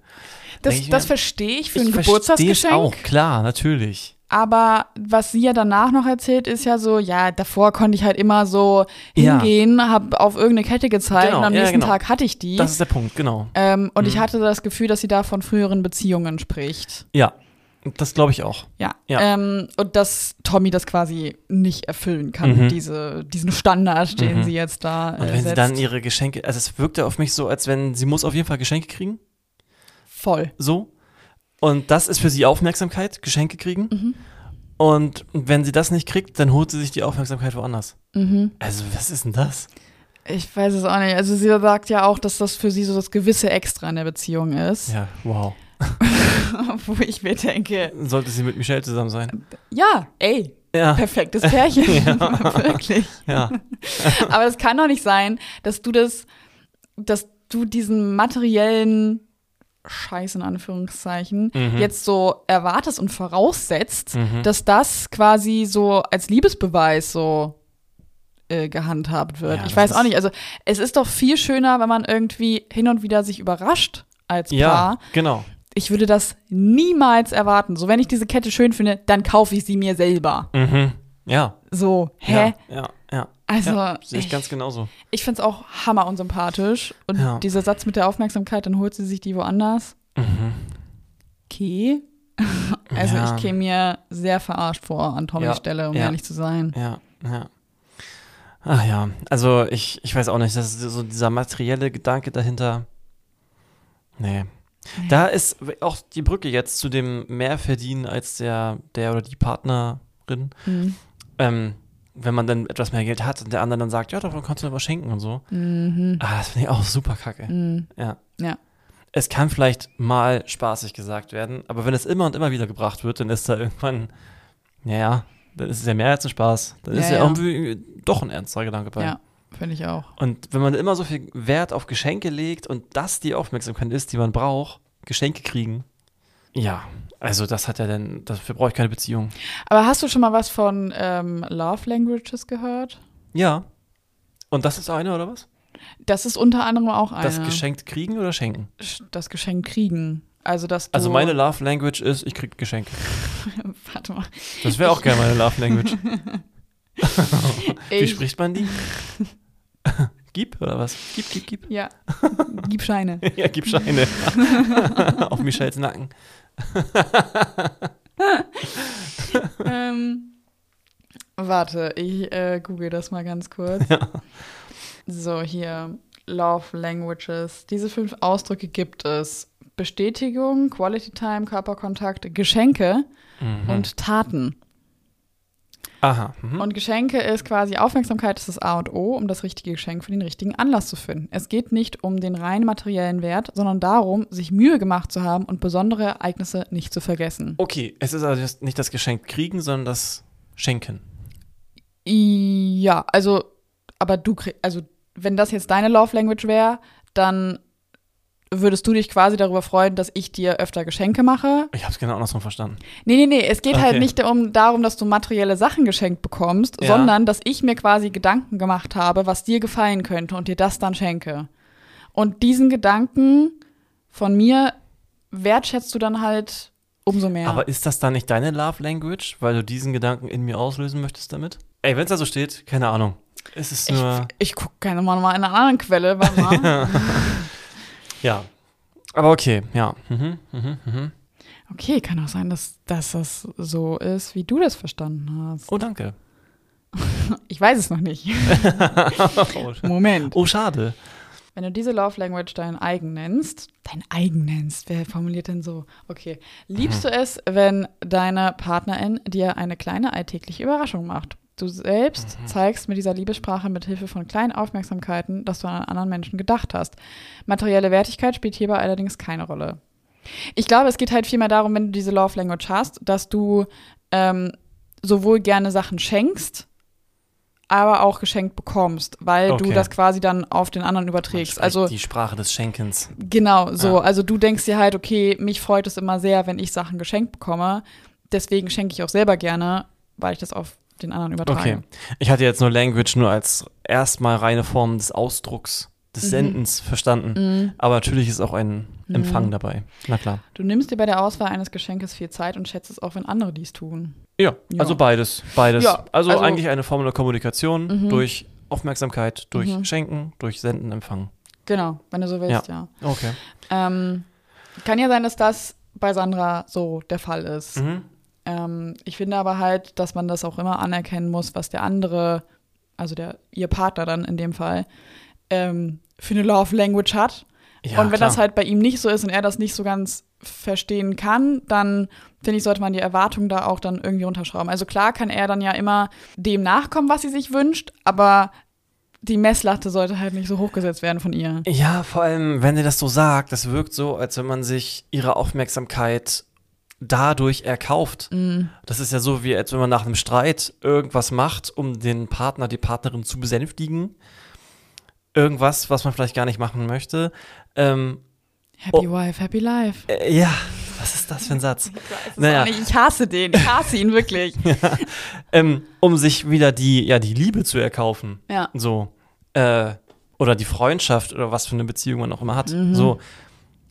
das, ich das mir, verstehe ich für ein Ich Geburtstagsgeschenk. auch, klar, natürlich. Aber was sie ja danach noch erzählt, ist ja so, ja, davor konnte ich halt immer so Ja. hingehen, habe auf irgendeine Kette gezeigt Genau, und am ja, nächsten genau. Tag hatte ich die. Das ist der Punkt, genau. ähm, und ich Mhm. hatte das Gefühl, dass sie da von früheren Beziehungen spricht. Ja, Das glaube ich auch. Ja. Ja. Ähm, und dass Tommy das quasi nicht erfüllen kann, Mhm. diese, diesen Standard, den Mhm. sie jetzt da Und äh, wenn sie setzt. dann ihre Geschenke, also es wirkte auf mich so, als wenn sie muss auf jeden Fall Geschenke kriegen, Voll. so. Und das ist für sie Aufmerksamkeit, Geschenke kriegen. Mhm. Und wenn sie das nicht kriegt, dann holt sie sich die Aufmerksamkeit woanders. Mhm. Also was ist denn das? Ich weiß es auch nicht. Also sie sagt ja auch, dass das für sie so das gewisse Extra in der Beziehung ist. Ja, wow. Wo ich mir denke, Sollte sie mit Michelle zusammen sein? ja, ey, Ja. perfektes Pärchen. Wirklich. Ja. Aber es kann doch nicht sein, dass du das, dass du diesen materiellen Scheiß in Anführungszeichen Mhm. jetzt so erwartest und voraussetzt, Mhm. dass das quasi so als Liebesbeweis so äh, gehandhabt wird. Ja, ich weiß auch nicht. Also es ist doch viel schöner, wenn man irgendwie hin und wieder sich überrascht als Ja, Paar. genau. Ich würde das niemals erwarten. So, wenn ich diese Kette schön finde, dann kaufe ich sie mir selber. Mhm. Ja. So, hä? Ja, ja, ja. Also, ja, sehe ich ich- ganz genauso. Ich finde es auch hammer unsympathisch. Und Ja. dieser Satz mit der Aufmerksamkeit, dann holt sie sich die woanders. Mhm. Okay. Also Ja. ich käme mir sehr verarscht vor an Tommys Stelle, um ehrlich zu sein. Ja, ja. Ach ja, also ich, ich weiß auch nicht, das ist so dieser materielle Gedanke dahinter. Nee. Da ist auch die Brücke jetzt zu dem mehr verdienen als der, der oder die Partnerin. Mhm. Ähm, wenn man dann etwas mehr Geld hat und der andere dann sagt, ja, davon kannst du mir was schenken und so. Mhm. Ah, das finde ich auch super kacke. Mhm. Ja. Ja. Es kann vielleicht mal spaßig gesagt werden, aber wenn es immer und immer wieder gebracht wird, dann ist da irgendwann, naja, dann ist es ja mehr als ein Spaß. Dann ist Ja, ja, ja. irgendwie doch ein ernster Gedanke bei. Ja, finde ich auch. Und wenn man immer so viel Wert auf Geschenke legt und das die Aufmerksamkeit ist, die man braucht, Geschenke kriegen, ja, also das hat ja dann, dafür brauche ich keine Beziehung. Aber hast du schon mal was von ähm, Love Languages gehört? Ja. Und das ist eine, oder was? Das ist unter anderem auch eine. Das geschenkt kriegen oder schenken? das Geschenk kriegen. Also, dass du. Also meine Love Language ist, ich krieg Geschenke. Warte mal. Das wäre auch gerne meine Love Language. Wie Ich, spricht man die? gib oder was? Gib, gib, gib. ja. Gib Scheine. Ja, gib Scheine. Auf Michels Nacken. ähm, warte, ich äh, google das mal ganz kurz. So, hier. Love Languages. Diese fünf Ausdrücke gibt es. Bestätigung, Quality Time, Körperkontakt, Geschenke Mhm. und Taten. Aha. Mhm. Und Geschenke ist quasi Aufmerksamkeit ist das A und O, um das richtige Geschenk für den richtigen Anlass zu finden. Es geht nicht um den rein materiellen Wert, sondern darum, sich Mühe gemacht zu haben und besondere Ereignisse nicht zu vergessen. Okay, es ist also nicht das Geschenk kriegen, sondern das Schenken. Ja, also, aber du kriegst, also, wenn das jetzt deine Love Language wäre, dann würdest du dich quasi darüber freuen, dass ich dir öfter Geschenke mache. Ich habe es genau andersrum verstanden. Nee, nee, nee, es geht halt Okay. nicht um, darum, dass du materielle Sachen geschenkt bekommst, Ja. sondern dass ich mir quasi Gedanken gemacht habe, was dir gefallen könnte und dir das dann schenke. Und diesen Gedanken von mir wertschätzt du dann halt umso mehr. Aber ist das dann nicht deine Love Language, weil du diesen Gedanken in mir auslösen möchtest damit? Ey, wenn es da so steht, keine Ahnung. Es ist ich nur. ich gucke gerne mal in einer anderen Quelle, warte mal. Ja. Aber okay, ja. Mhm, mhm, mhm. Okay, kann auch sein, dass, dass das so ist, wie du das verstanden hast. Oh, danke. Ich weiß es noch nicht. Moment. oh, schade. Wenn du diese Love Language dein eigen nennst, dein eigen nennst, wer formuliert denn so? Okay. Liebst du es, wenn deine Partnerin dir eine kleine alltägliche Überraschung macht? Du selbst zeigst mit dieser Liebessprache mit Hilfe von kleinen Aufmerksamkeiten, dass du an anderen Menschen gedacht hast. Materielle Wertigkeit spielt hierbei allerdings keine Rolle. Ich glaube, es geht halt vielmehr darum, wenn du diese Love Language hast, dass du ähm, sowohl gerne Sachen schenkst, aber auch geschenkt bekommst, weil du Okay. das quasi dann auf den anderen überträgst. Also die Sprache des Schenkens. genau so. Ja. Also du denkst dir halt, okay, mich freut es immer sehr, wenn ich Sachen geschenkt bekomme. Deswegen schenke ich auch selber gerne, weil ich das auf den anderen übertrage. Okay. Ich hatte jetzt nur Language nur als erstmal reine Form des Ausdrucks, Mhm. des Sendens verstanden. Aber natürlich ist auch ein Empfang dabei. Na klar. Du nimmst dir bei der Auswahl eines Geschenkes viel Zeit und schätzt es auch, wenn andere dies tun. Ja, Ja. also beides. Beides. Ja, also, also- eigentlich eine Form der Kommunikation Mhm. durch Aufmerksamkeit, durch Mhm. Schenken, durch Senden, Empfangen. Genau, wenn du so willst, ja. Okay. Ähm, kann ja sein, dass das bei Sandra so der Fall ist. Mhm. Ähm, ich finde aber halt, dass man das auch immer anerkennen muss, was der andere, also der ihr Partner dann in dem Fall, ähm, für eine Love Language hat. Ja, und wenn klar. das halt bei ihm nicht so ist und er das nicht so ganz verstehen kann, dann finde ich, sollte man die Erwartungen da auch dann irgendwie runterschrauben. Also klar kann er dann ja immer dem nachkommen, was sie sich wünscht, aber die Messlatte sollte halt nicht so hochgesetzt werden von ihr. Ja, vor allem, wenn ihr das so sagt, das wirkt so, als wenn man sich ihre Aufmerksamkeit dadurch erkauft. Mhm. Das ist ja so, wie als wenn man nach einem Streit irgendwas macht, um den Partner, die Partnerin zu besänftigen. Irgendwas, was man vielleicht gar nicht machen möchte. Ähm, Happy Oh. Wife, Happy Life. äh, ja, was ist das für ein Satz? Ich Naja. Ich hasse den. Ich hasse ihn wirklich. Ähm, um sich wieder die, ja, die Liebe zu erkaufen. Ja. So. Äh, oder die Freundschaft oder was für eine Beziehung man auch immer hat. Mhm. So.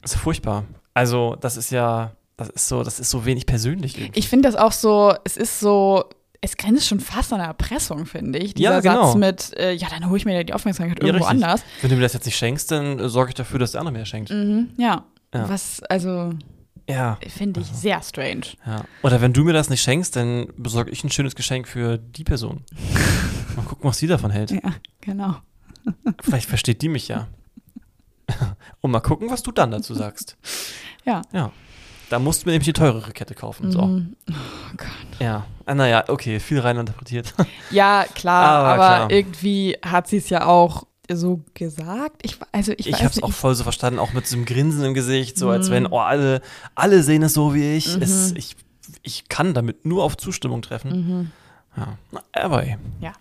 ist furchtbar. Also, das ist ja, das ist so, das ist so wenig persönlich irgendwie. Ich finde das auch so, es ist so, es grenzt schon fast an Erpressung, finde ich. Dieser Ja, genau. Satz mit, äh, ja, dann hole ich mir ja die Aufmerksamkeit Ja, irgendwo richtig. anders. Wenn du mir das jetzt nicht schenkst, dann äh, sorge ich dafür, dass der andere mir schenkt. Mhm, ja. Ja. Was, also, Ja. finde ich sehr strange. ja. Oder wenn du mir das nicht schenkst, dann besorge ich ein schönes Geschenk für die Person. Mal gucken, was sie davon hält. Ja, genau. Vielleicht versteht die mich ja. Und mal gucken, was du dann dazu sagst. Ja. Ja. Da musst du mir nämlich die teurere Kette kaufen. So. Mhm. Oh Gott. Ja. Ah, naja, okay, viel rein interpretiert. Ja, klar, Aber aber, klar. irgendwie hat sie es ja auch so gesagt. Ich, also ich, Ich, hab's nicht. auch voll so verstanden, auch mit so einem Grinsen im Gesicht, so als Mhm. wenn, oh, alle, alle sehen es so wie ich. Mhm. Es, ich. Ich kann damit nur auf Zustimmung treffen. Mhm. Ja. Aber ey. Ja.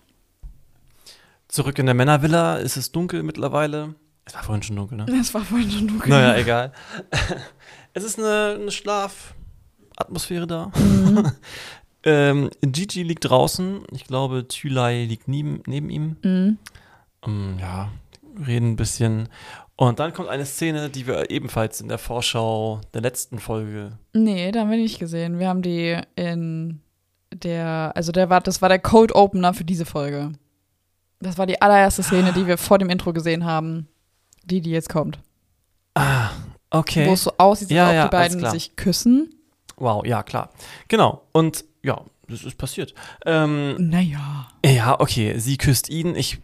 Zurück in der Männervilla ist es dunkel mittlerweile. Es war vorhin schon dunkel, ne? Das war vorhin schon dunkel. Naja, egal. es ist eine, eine Schlafatmosphäre da. Mhm. ähm, Gigi liegt draußen. Ich glaube, Thülei liegt neben, neben ihm. Mhm. Ähm, ja, reden ein bisschen. Und dann kommt eine Szene, die wir ebenfalls in der Vorschau der letzten Folge. Nee, da haben wir nicht gesehen. Wir haben die in der, also der war, das war der Code Opener für diese Folge. Das war die allererste Szene, die wir vor dem Intro gesehen haben. Die, die jetzt kommt. Ah, okay. Wo es so aussieht, als Ja, ob ja, die beiden sich küssen. Wow, ja, klar. Genau. Und ja, das ist passiert. Ähm, Naja. ja, okay, sie küsst ihn. Ich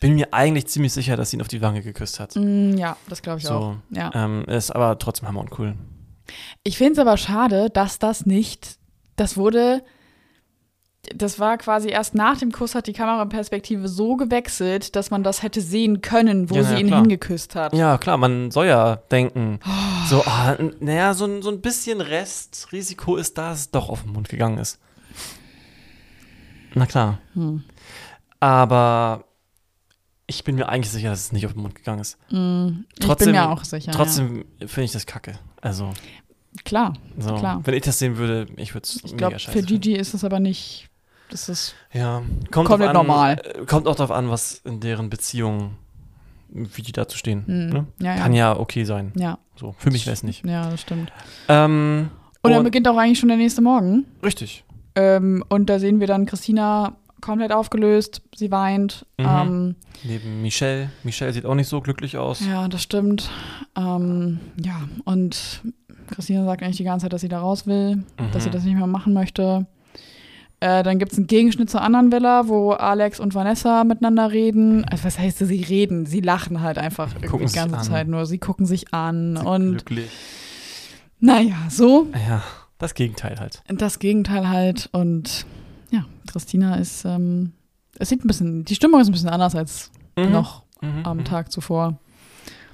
bin mir eigentlich ziemlich sicher, dass sie ihn auf die Wange geküsst hat. Mm, ja, das glaube ich auch. So, Ja. ähm, ist aber trotzdem hammer und cool. Ich finde es aber schade, dass das nicht, das wurde, das war quasi erst nach dem Kuss hat die Kameraperspektive so gewechselt, dass man das hätte sehen können, wo Ja, sie ja, ihn klar. hingeküsst hat. Ja, klar, man soll ja denken, Oh. so, ah, naja, so, ein- so ein bisschen Restrisiko ist da, dass es doch auf den Mund gegangen ist. Na klar. Hm. Aber ich bin mir eigentlich sicher, dass es nicht auf den Mund gegangen ist. Mm, ich Trotzdem- bin mir auch sicher. Trotzdem finde ich das kacke. Also, ja. Klar, so. Klar. wenn ich das sehen würde, ich würde es ich glaube, für Gigi ist es aber nicht, das ist. Ja, kommt komplett an, normal. äh, Kommt auch darauf an, was in deren Beziehung, wie die dazu stehen. mm, Ne? ja, Kann ja. ja okay sein. Ja, So, für mich wäre es nicht. ja, das stimmt. Ähm, Und dann und- beginnt auch eigentlich schon der nächste Morgen. richtig. Ähm, und da sehen wir dann Christina komplett aufgelöst, sie weint. Mhm. Ähm, Neben Michelle. Michelle sieht auch nicht so glücklich aus. Ja, das stimmt. Ähm, ja, und Christina sagt eigentlich die ganze Zeit, dass sie da raus will, dass sie Mhm. das nicht mehr machen möchte. Äh, dann gibt es einen Gegenschnitt zur anderen Villa, wo Alex und Vanessa miteinander reden. Also was heißt, sie reden? Sie lachen halt einfach Gucken die ganze. Zeit nur. Sie gucken sich an. Sind und glücklich. naja, so Ja, das Gegenteil halt. das Gegenteil halt. Und ja, Christina ist, ähm, es sieht ein bisschen, die Stimmung ist ein bisschen anders als Mhm. noch Mhm, am mhm. Tag zuvor.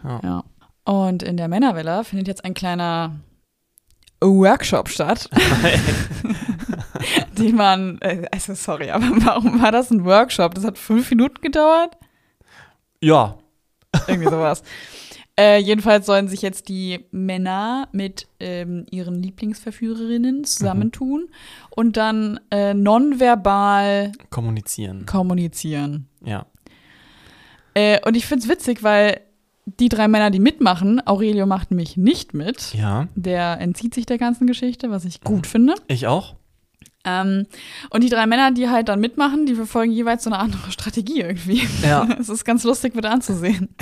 Ja. Ja. Und in der Männervilla findet jetzt ein kleiner Workshop statt, den man, äh, also sorry, aber warum war das ein Workshop? Das hat fünf Minuten gedauert? Ja. Irgendwie sowas. Äh, jedenfalls sollen sich jetzt die Männer mit ähm, ihren Lieblingsverführerinnen zusammentun und dann äh, nonverbal Kommunizieren. kommunizieren. Ja. Äh, und ich finde es witzig, weil die drei Männer, die mitmachen, Aurelio macht nämlich nicht mit. Ja. Der entzieht sich der ganzen Geschichte, was ich gut finde. Ich auch. Ähm, und die drei Männer, die halt dann mitmachen, die verfolgen jeweils so eine andere Strategie irgendwie. Ja. Es ist ganz lustig mit anzusehen.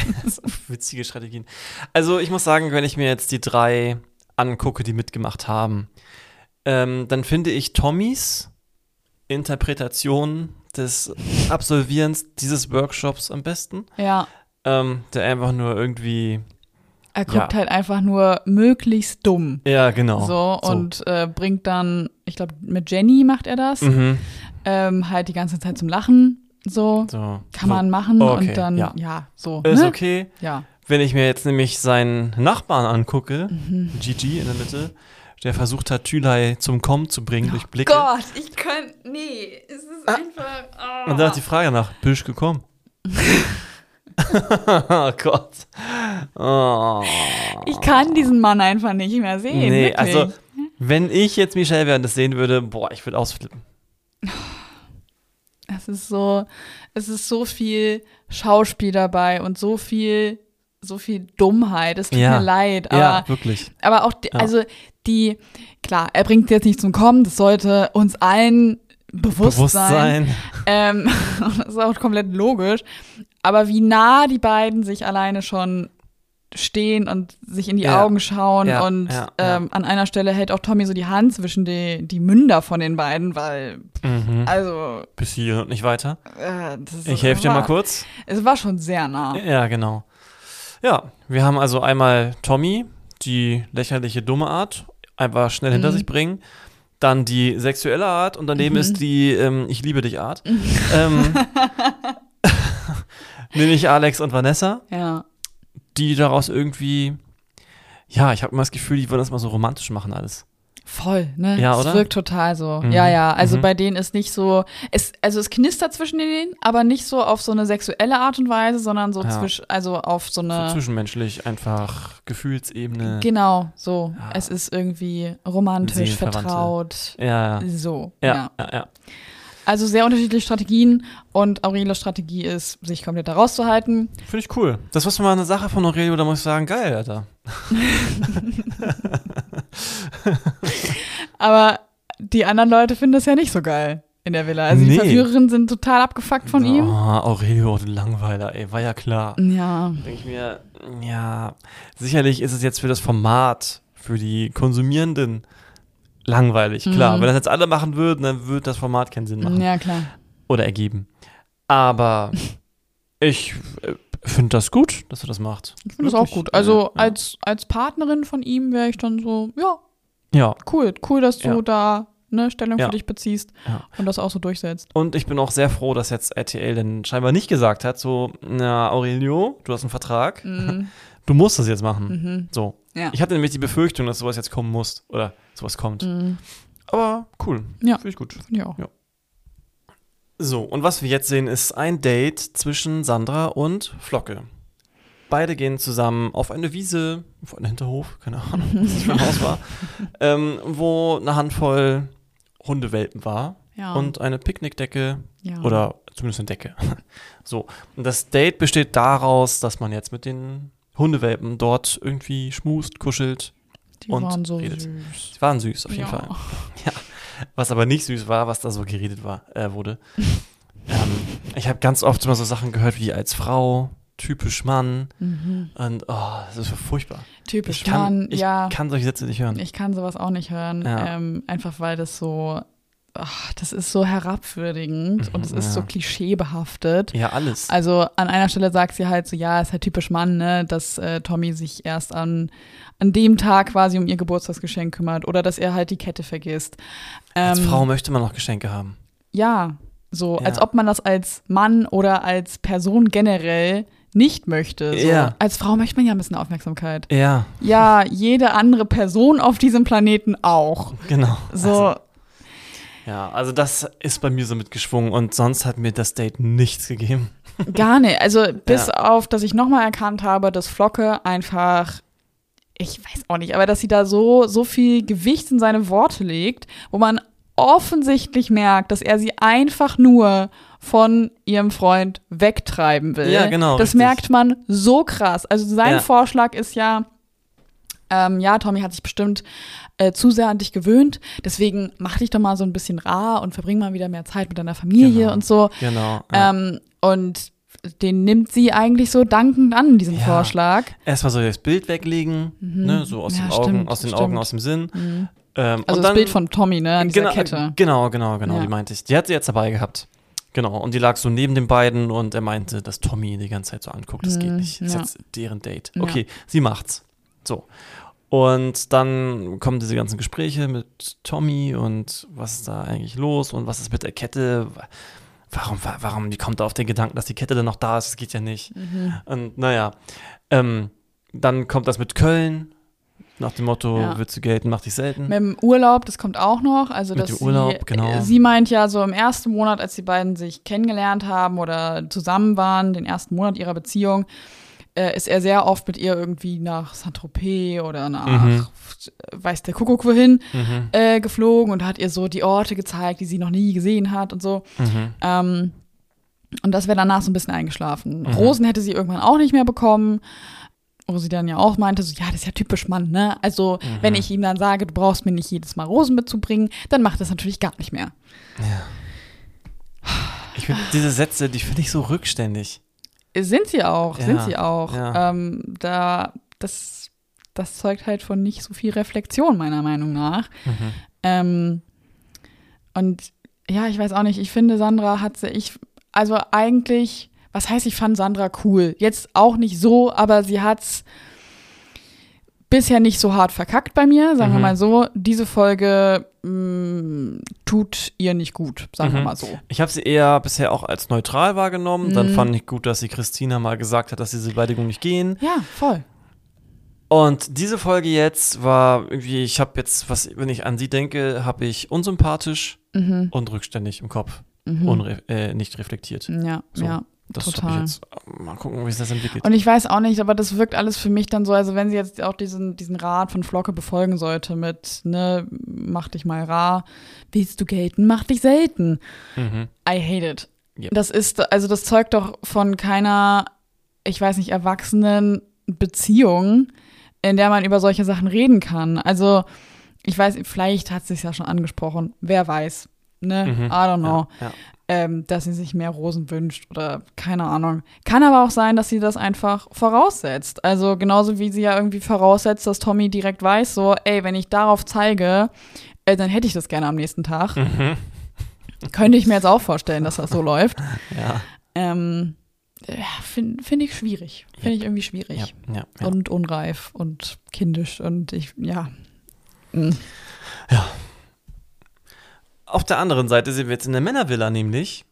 Witzige Strategien. Also ich muss sagen, wenn ich mir jetzt die drei angucke, die mitgemacht haben, ähm, dann finde ich Tommys Interpretation des Absolvierens dieses Workshops am besten. Ja. Ähm, der einfach nur irgendwie, Er guckt Ja. halt einfach nur möglichst dumm. ja, genau. So, und äh, bringt dann, ich glaube, mit Jenny macht er das, Mhm. ähm, halt die ganze Zeit zum Lachen. So, So. kann so. man machen Okay, und dann, ja. ja, so. Ist ne? okay. Ja. Wenn ich mir jetzt nämlich seinen Nachbarn angucke, Mhm. Gigi in der Mitte, der versucht hat, Thülei zum Kommen zu bringen durch Blicke. Gott, ich könnte, nee, es ist einfach, oh. Und dann hat die Frage nach, bist du gekommen? oh Gott. Oh. ich kann diesen Mann einfach nicht mehr sehen. Nee, wirklich. also, wenn ich jetzt Michelle während das sehen würde, boah, ich würde ausflippen. Es ist so, es ist so viel Schauspiel dabei und so viel, so viel Dummheit. Es tut Ja. mir leid, aber, ja, wirklich. aber auch, die, Ja. also die, klar, er bringt jetzt nicht zum Kommen, das sollte uns allen bewusst, sein. Bewusstsein. Ähm, das ist auch komplett logisch. Aber wie nah die beiden sich alleine schon stehen und sich in die Ja. Augen schauen Ja, und ja, ähm, an einer Stelle hält auch Tommy so die Hand zwischen die, die Münder von den beiden, weil, Mhm. also, Bis hier und nicht weiter. äh, Ich helfe dir mal kurz. Es war schon sehr nah. Ja, genau. Ja, wir haben also einmal Tommy, die lächerliche dumme Art, einfach schnell hinter Mhm. sich bringen. Dann die sexuelle Art und daneben Mhm. ist die ähm, Ich liebe dich Art. ähm, nämlich Alex und Vanessa, Ja. die daraus irgendwie, ja, ich habe immer das Gefühl, die wollen das mal so romantisch machen alles. Voll, ne? Ja, es oder? wirkt total so. Mhm. Ja, ja. Also Mhm. bei denen ist nicht so, es, also es knistert zwischen denen, aber nicht so auf so eine sexuelle Art und Weise, sondern so Ja. zwisch, also auf so So eine. zwischenmenschlich, einfach Gefühlsebene. Genau, so. Ja. Es ist irgendwie romantisch, vertraut. ja, ja, So. Ja. ja, ja. Also sehr unterschiedliche Strategien und Aurelios Strategie ist, sich komplett da rauszuhalten. Finde ich cool. Das war mal eine Sache von Aurelio, da muss ich sagen, geil, Alter. Aber die anderen Leute finden das ja nicht so geil in der Villa. Also Nee. die Verführerinnen sind total abgefuckt von oh, ihm. Aurelio, du Langweiler, ey, war ja klar. Ja. Denke ich mir, ja, sicherlich ist es jetzt für das Format, für die Konsumierenden langweilig. Klar, Mhm. wenn das jetzt alle machen würden, dann würde das Format keinen Sinn machen. Ja, klar. Oder ergeben. Aber ich äh, finde das gut, dass er das macht. Ich finde das auch gut. Also Ja. als, als Partnerin von ihm wäre ich dann so, ja, Ja. cool, cool, dass du Ja. da eine Stellung Ja. für dich beziehst Ja. und das auch so durchsetzt. Und ich bin auch sehr froh, dass jetzt RTL dann scheinbar nicht gesagt hat, so, na, Aurelio, du hast einen Vertrag, Mhm. du musst das jetzt machen. Mhm. So. Ja. Ich hatte nämlich die Befürchtung, dass sowas jetzt kommen muss. Oder sowas kommt. Mhm. Aber cool. Ja. Finde ich gut. Finde ich auch. Ja. So, und was wir jetzt sehen, ist ein Date zwischen Sandra und Flocke. Beide gehen zusammen auf eine Wiese, auf einen Hinterhof, keine Ahnung, was das für ein Haus war, ähm, wo eine Handvoll Hundewelpen war Ja. und eine Picknickdecke ja. oder zumindest eine Decke. So, und das Date besteht daraus, dass man jetzt mit den Hundewelpen dort irgendwie schmust, kuschelt. die und waren so redet. süß. Sie waren süß, auf jeden ja. Fall. Was aber nicht süß war, was da so geredet war, äh, wurde. ähm, ich habe ganz oft immer so Sachen gehört wie als Frau, typisch Mann Mhm. und oh, das ist furchtbar. Typisch Ich kann, Mann, ich ja. kann solche Sätze nicht hören. Ich kann sowas auch nicht hören. Ja. Ähm, einfach weil das so, ach, das ist so herabwürdigend Mhm, und es ist so ja. klischeebehaftet. ja, alles. Also an einer Stelle sagt sie halt so, ja, ist halt typisch Mann, ne, dass äh, Tommy sich erst an, an dem Tag quasi um ihr Geburtstagsgeschenk kümmert oder dass er halt die Kette vergisst. als Ähm, Frau möchte man noch Geschenke haben. Ja, so, Ja. als ob man das als Mann oder als Person generell nicht möchte. So. Ja. Als Frau möchte man ja ein bisschen Aufmerksamkeit. Ja, Ja, jede andere Person auf diesem Planeten auch. genau. So, Also, ja, also das ist bei mir so mitgeschwungen und sonst hat mir das Date nichts gegeben. gar nicht. Also bis Ja. auf, dass ich nochmal erkannt habe, dass Flocke einfach, ich weiß auch nicht, aber dass sie da so, so viel Gewicht in seine Worte legt, wo man offensichtlich merkt, dass er sie einfach nur von ihrem Freund wegtreiben will. Ja, genau, Das richtig. merkt man so krass. Also sein Ja. Vorschlag ist ja, ähm, ja, Tommy hat sich bestimmt äh, zu sehr an dich gewöhnt, deswegen mach dich doch mal so ein bisschen rar und verbring mal wieder mehr Zeit mit deiner Familie Genau. und so. Genau. Ja. Ähm, und den nimmt sie eigentlich so dankend an, diesen Ja. Vorschlag. Erstmal soll ich das Bild weglegen, ne, so aus Mhm. Ja, den Augen, stimmt, aus den stimmt. Augen, aus dem Sinn. Ähm, Also und das dann, Bild von Tommy, ne, an dieser genau, Kette. Genau, genau, genau, Ja. die meinte ich. Die hat sie jetzt dabei gehabt. Genau, und die lag so neben den beiden und er meinte, dass Tommy ihn die ganze Zeit so anguckt. Das geht Mhm, nicht. Das ist jetzt deren Date. Okay, sie macht's. So. Und dann kommen diese ganzen Gespräche mit Tommy und was ist da eigentlich los und was ist mit der Kette? Warum, wa- warum, die kommt auf den Gedanken, dass die Kette dann noch da ist? Das geht ja nicht. Mhm. Und naja, ähm, dann kommt das mit Köln. Nach dem Motto, Ja. willst du gelten, mach dich selten. Mit dem Urlaub, das kommt auch noch. Also, Mit dass dem Urlaub, sie, genau. äh, sie meint ja so im ersten Monat, als die beiden sich kennengelernt haben oder zusammen waren, den ersten Monat ihrer Beziehung, äh, ist er sehr oft mit ihr irgendwie nach Saint-Tropez oder nach Mhm. weiß der Kuckuck wohin Mhm, äh, geflogen und hat ihr so die Orte gezeigt, die sie noch nie gesehen hat und so. mhm. Ähm, und das wäre danach so ein bisschen eingeschlafen. Mhm. Rosen hätte sie irgendwann auch nicht mehr bekommen. Wo sie dann ja auch meinte, so, ja, das ist ja typisch Mann, ne? Also, Mhm. wenn ich ihm dann sage, du brauchst mir nicht jedes Mal Rosen mitzubringen, dann macht das natürlich gar nicht mehr. Ich finde diese Sätze, die finde ich so rückständig. Sind sie auch, Ja, sind sie auch. ja. Ähm, da, das, das zeugt halt von nicht so viel Reflexion, meiner Meinung nach. Mhm. Ähm, und ja, ich weiß auch nicht, ich finde, Sandra hat sie, ich, also eigentlich, was heißt, ich fand Sandra cool. Jetzt auch nicht so, aber sie hat's bisher nicht so hart verkackt bei mir, sagen wir Mhm. mal so. Diese Folge mh, tut ihr nicht gut, sagen wir Mhm. mal so. Ich habe sie eher bisher auch als neutral wahrgenommen. Dann Mhm. fand ich gut, dass sie Christina mal gesagt hat, dass diese Beleidigung nicht gehen. Ja, voll. Und diese Folge jetzt war irgendwie, ich habe jetzt, was, wenn ich an sie denke, habe ich unsympathisch Mhm. und rückständig im Kopf. Mhm. Unre äh, nicht reflektiert. Ja, So. ja. Das Total. jetzt. Mal gucken, wie sich das entwickelt. Und ich weiß auch nicht, aber das wirkt alles für mich dann so, also wenn sie jetzt auch diesen, diesen Rat von Flocke befolgen sollte mit, ne, mach dich mal rar, willst du gelten, mach dich selten. mhm. I hate it. Yep. Das ist, also das zeugt doch von keiner, ich weiß nicht, erwachsenen Beziehung, in der man über solche Sachen reden kann. Also, ich weiß, vielleicht hat es sich ja schon angesprochen, wer weiß. Ne? Mhm. I don't know. Ja, ja. Ähm, dass sie sich mehr Rosen wünscht oder keine Ahnung. Kann aber auch sein, dass sie das einfach voraussetzt. Also genauso wie sie ja irgendwie voraussetzt, dass Tommy direkt weiß, so, ey, wenn ich darauf zeige, äh, dann hätte ich das gerne am nächsten Tag. Mhm. Könnte ich mir jetzt auch vorstellen, dass das so läuft. Ja, Ähm, ja, Finde find ich schwierig. Finde ich irgendwie schwierig. ja, ja, ja. Und unreif und kindisch und ich, ja. Mm. Auf der anderen Seite sehen wir jetzt in der Männervilla nämlich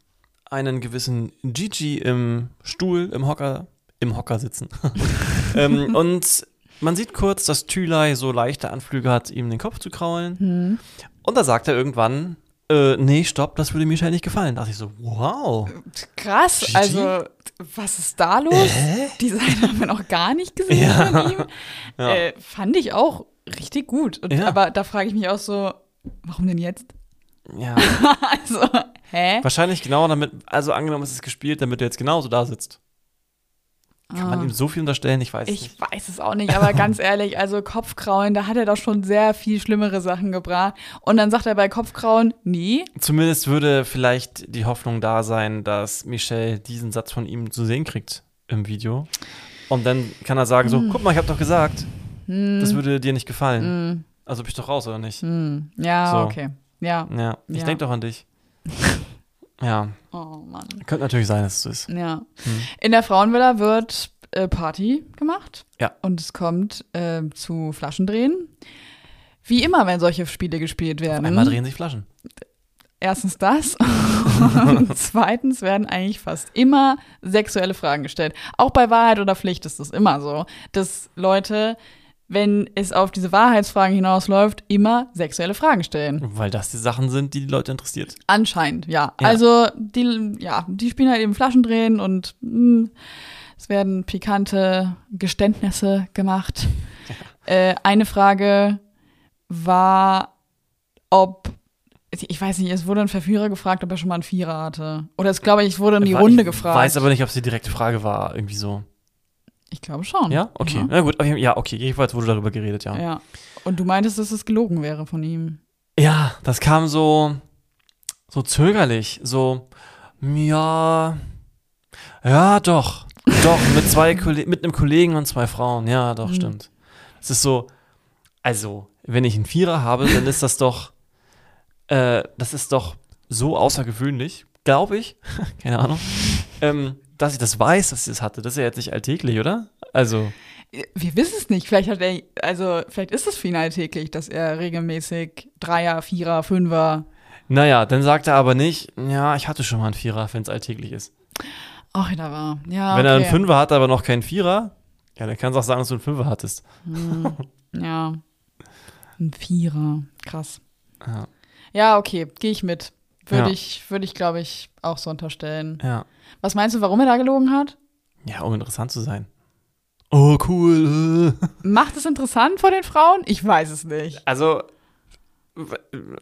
einen gewissen Gigi im Stuhl, im Hocker, im Hocker sitzen. ähm, und man sieht kurz, dass Thülei so leichte Anflüge hat, ihm den Kopf zu kraulen. Hm. Und da sagt er irgendwann, äh, nee, stopp, das würde Michelle nicht gefallen. Da dachte ich so, wow. Krass, Gigi? also was ist da los? Die Seite haben wir noch gar nicht gesehen Ja. von ihm. Ja. Äh, fand ich auch richtig gut. Und, Ja. Aber da frage ich mich auch so, warum denn jetzt? Ja. also, hä? Wahrscheinlich genau damit, also angenommen, es ist gespielt, damit er jetzt genauso da sitzt. Kann man Ah. ihm so viel unterstellen? Ich weiß Ich nicht. weiß es auch nicht, aber ganz ehrlich, also Kopfkrauen, da hat er doch schon sehr viel schlimmere Sachen gebracht. Und dann sagt er bei Kopfkrauen, nee. Zumindest würde vielleicht die Hoffnung da sein, dass Michelle diesen Satz von ihm zu sehen kriegt im Video. Und dann kann er sagen so, Hm. guck mal, ich habe doch gesagt, das würde dir nicht gefallen. Also bist du doch raus, oder nicht? Hm. Ja, So. okay. Ja. Ja, ich Ja. denk doch an dich. ja, Oh Mann. könnte natürlich sein, dass es so ist. Ja. In der Frauenvilla wird äh, Party gemacht. Ja. Und es kommt äh, zu Flaschendrehen. Wie immer, wenn solche Spiele gespielt werden. Einmal drehen sich Flaschen. Erstens das. und zweitens werden eigentlich fast immer sexuelle Fragen gestellt. Auch bei Wahrheit oder Pflicht ist das immer so, dass Leute, wenn es auf diese Wahrheitsfragen hinausläuft, immer sexuelle Fragen stellen. Weil das die Sachen sind, die die Leute interessiert. Anscheinend, ja. Ja. Also, die, ja, die spielen halt eben Flaschendrehen und mh, es werden pikante Geständnisse gemacht. Äh, eine Frage war, ob, ich weiß nicht, es wurde ein Verführer gefragt, ob er schon mal einen Vierer hatte. Oder es glaube ich, es wurde in die Runde ich gefragt. weiß aber nicht, ob es die direkte Frage war, irgendwie so. Ich glaube schon. Ja, okay. Ja. Na gut, ja, okay. Jedenfalls wurde darüber geredet, ja. ja. Und du meintest, dass es gelogen wäre von ihm. Ja, das kam so, so zögerlich. So, ja, Ja, doch. Doch, mit zwei Kolle mit einem Kollegen und zwei Frauen. Ja, doch, stimmt. Es ist so, also, wenn ich einen Vierer habe, dann ist das doch, äh, das ist doch so außergewöhnlich, glaube ich, keine Ahnung, ähm, dass ich das weiß, dass ich das hatte. Das ist ja jetzt nicht alltäglich, oder? Also, Wir wissen es nicht. Vielleicht hat er, also vielleicht ist es für ihn alltäglich, dass er regelmäßig Dreier, Vierer, Fünfer. naja, dann sagt er aber nicht, ja, ich hatte schon mal einen Vierer, wenn es alltäglich ist. Ach, da war. Ja, Wenn er einen okay. Fünfer hat, aber noch keinen Vierer, ja, dann kannst du auch sagen, dass du einen Fünfer hattest. Ja. Ein Vierer. Krass. Ja. Ja, okay, gehe ich mit. Würde Ja. ich, würde ich, glaube ich, auch so unterstellen. Ja. Was meinst du, warum er da gelogen hat? Ja, um interessant zu sein. Oh, cool. Macht es interessant vor den Frauen? Ich weiß es nicht. Also,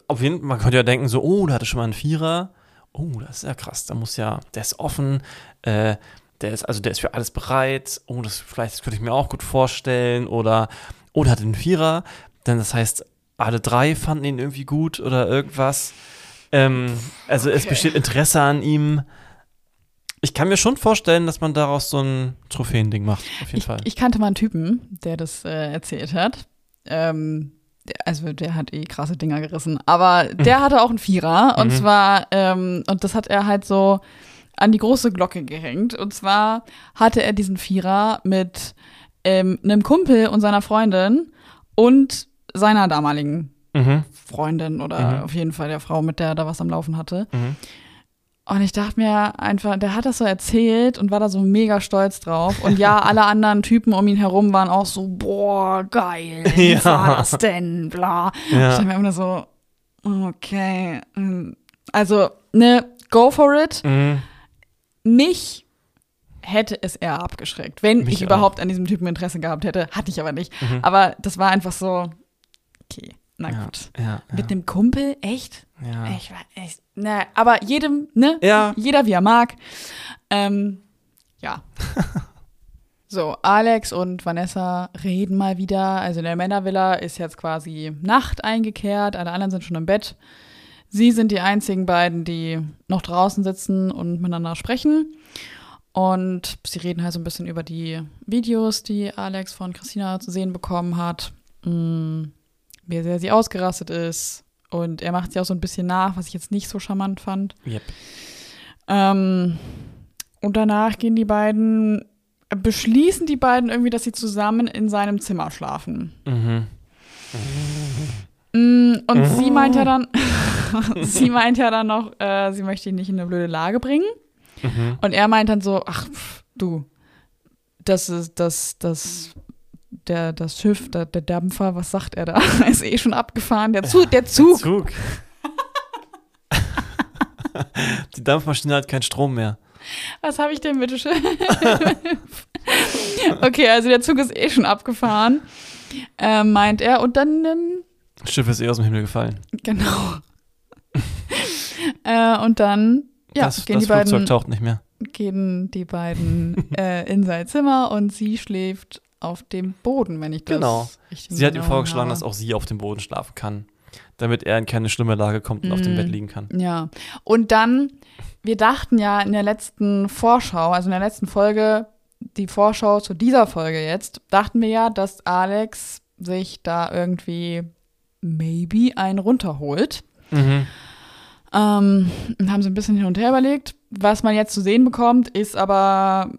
auf jeden Fall, man könnte ja denken, so, oh, da hatte schon mal einen Vierer. Oh, das ist ja krass. Da muss ja, der ist offen, äh, der ist, also der ist für alles bereit. Oh, das vielleicht das könnte ich mir auch gut vorstellen. Oder, oh, der hatte einen Vierer. Denn das heißt, alle drei fanden ihn irgendwie gut oder irgendwas. Ähm, also es Okay. besteht Interesse an ihm. Ich kann mir schon vorstellen, dass man daraus so ein Trophäending macht, auf jeden Ich, Fall. ich kannte mal einen Typen, der das äh, erzählt hat. Ähm, also der hat eh krasse Dinger gerissen. Aber der hatte auch einen Vierer. Und Mhm. zwar, ähm, und das hat er halt so an die große Glocke gehängt. Und zwar hatte er diesen Vierer mit ähm, einem Kumpel und seiner Freundin und seiner damaligen mhm. Freundin oder Mhm. auf jeden Fall der Frau, mit der er da was am Laufen hatte. Mhm. Und ich dachte mir einfach, der hat das so erzählt und war da so mega stolz drauf. Und ja, alle anderen Typen um ihn herum waren auch so, boah, geil, wie Ja. war das denn, bla. Ich Ja. dachte mir immer so, okay. mm. Also, ne, go for it. Mhm. Mich hätte es eher abgeschreckt, wenn Mich ich auch. überhaupt an diesem Typen Interesse gehabt hätte. Hatte ich aber nicht. Mhm. Aber das war einfach so, okay, na gut. ja, ja. Mit dem Kumpel, echt? ja. Ich war echt, na, aber jedem, ne? Ja. Jeder wie er mag. Ähm, ja. so, Alex und Vanessa reden mal wieder. Also in der Männervilla ist jetzt quasi Nacht eingekehrt, alle anderen sind schon im Bett. Sie sind die einzigen beiden, die noch draußen sitzen und miteinander sprechen. Und sie reden halt so ein bisschen über die Videos, die Alex von Christina zu sehen bekommen hat. Mm, wie sehr sie ausgerastet ist. Und er macht sie auch so ein bisschen nach, was ich jetzt nicht so charmant fand. Yep. Ähm, und danach gehen die beiden, beschließen die beiden irgendwie, dass sie zusammen in seinem Zimmer schlafen. Mhm. Mm, Und sie meint ja dann, sie meint ja dann noch, äh, sie möchte ihn nicht in eine blöde Lage bringen. Mhm. Und er meint dann so, ach, pff, du, das ist, das, das, der, das Schiff, der, der Dampfer, was sagt er da? ist eh schon abgefahren. Der Zug, der Zug. Zug. Die Dampfmaschine hat keinen Strom mehr. Was habe ich denn bitte schön? okay, also der Zug ist eh schon abgefahren, äh, meint er. Und dann, ähm, Das Schiff ist eh aus dem Himmel gefallen. genau. äh, und dann, ja, das gehen das die beiden, Flugzeug taucht nicht mehr. gehen die beiden äh, in sein Zimmer und sie schläft auf dem Boden, wenn ich das Genau. Sie hat ihm genau vorgeschlagen, habe. dass auch sie auf dem Boden schlafen kann, damit er in keine schlimme Lage kommt und auf dem. Bett liegen kann. Ja. Und dann, wir dachten ja in der letzten Vorschau, also in der letzten Folge, die Vorschau zu dieser Folge jetzt, dachten wir ja, dass Alex sich da irgendwie maybe einen runterholt. Mhm. Ähm, und haben so ein bisschen hin und her überlegt. Was man jetzt zu sehen bekommt, ist aber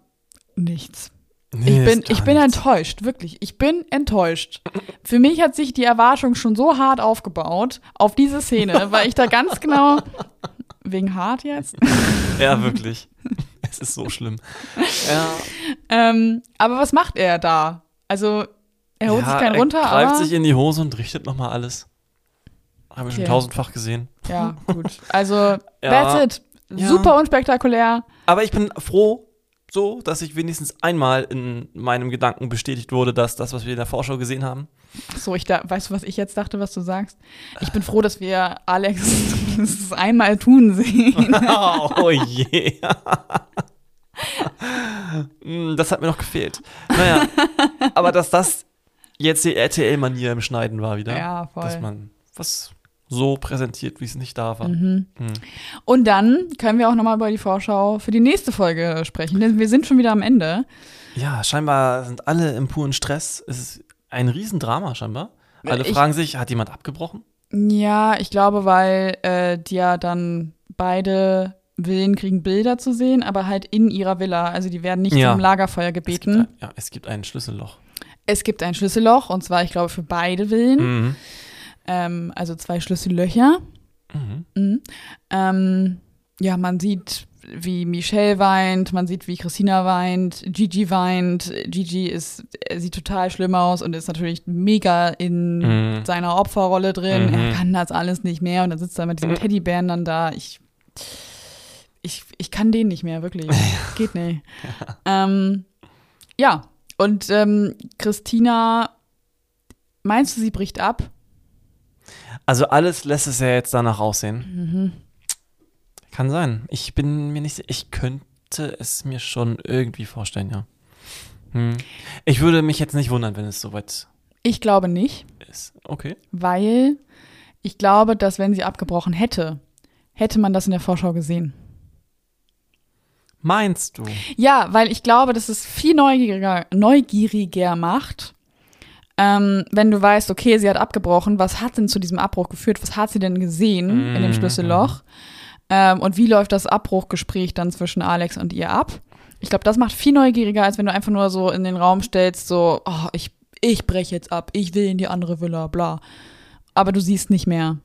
nichts. Nee, Ich bin, ich bin nichts. enttäuscht, wirklich. Ich bin enttäuscht. Für mich hat sich die Erwartung schon so hart aufgebaut auf diese Szene, weil ich da ganz genau. Wegen hart jetzt? Ja, wirklich. es ist so schlimm. Ja, ähm, aber was macht er da? Also, er holt ja, sich keinen er runter, greift aber. sich in die Hose und richtet nochmal alles. Haben wir schon Okay. tausendfach gesehen. ja, gut. Also, Ja. that's it. Super unspektakulär. Aber ich bin froh, so, dass ich wenigstens einmal in meinem Gedanken bestätigt wurde, dass das, was wir in der Vorschau gesehen haben, So, ich da, weißt du, was ich jetzt dachte, was du sagst? Ich bin froh, dass wir Alex das einmal tun sehen. oh je. Mm, das hat mir noch gefehlt. Naja, aber dass das jetzt die RTL-Manier im Schneiden war wieder. Ja, voll. Dass man was so präsentiert, wie es nicht da war. Mhm. Und dann können wir auch nochmal über die Vorschau für die nächste Folge sprechen, denn wir sind schon wieder am Ende. Ja, scheinbar sind alle im puren Stress. Es ist ein Riesendrama scheinbar. Alle Ich- fragen sich, hat jemand abgebrochen? Ja, ich glaube, weil äh, die ja dann beide Villen kriegen Bilder zu sehen, aber halt in ihrer Villa. Also die werden nicht Ja. zum Lagerfeuer Es gibt, gebeten. ein- ja, es gibt ein Schlüsselloch. Es gibt ein Schlüsselloch und zwar, ich glaube, für beide Villen. Mhm. Ähm, also zwei Schlüssellöcher. Mhm. Mhm. Ähm, ja, man sieht, wie Michelle weint, man sieht, wie Christina weint, Gigi weint. Gigi ist, sieht total schlimm aus und ist natürlich mega in Mhm. seiner Opferrolle drin. Mhm. Er kann das alles nicht mehr und dann sitzt er mit diesem Teddybären dann da. Ich, ich, ich kann den nicht mehr, wirklich. Geht nicht. Ähm, ja, und ähm, Christina, meinst du, sie bricht ab? Also alles lässt es ja jetzt danach aussehen. Mhm. Kann sein. Ich bin mir nicht sicher. Ich könnte es mir schon irgendwie vorstellen, ja. Hm. Ich würde mich jetzt nicht wundern, wenn es soweit Ich glaube nicht. ist. Okay. weil ich glaube, dass wenn sie abgebrochen hätte, hätte man das in der Vorschau gesehen. Meinst du? Ja, weil ich glaube, dass es viel neugieriger, neugieriger macht, ähm, wenn du weißt, okay, sie hat abgebrochen, was hat denn zu diesem Abbruch geführt? Was hat sie denn gesehen in dem Mhm. Schlüsselloch? Ähm, und wie läuft das Abbruchgespräch dann zwischen Alex und ihr ab? Ich glaube, das macht viel neugieriger, als wenn du einfach nur so in den Raum stellst, so, oh, ich, ich breche jetzt ab, ich will in die andere Villa, bla. Aber du siehst nicht mehr.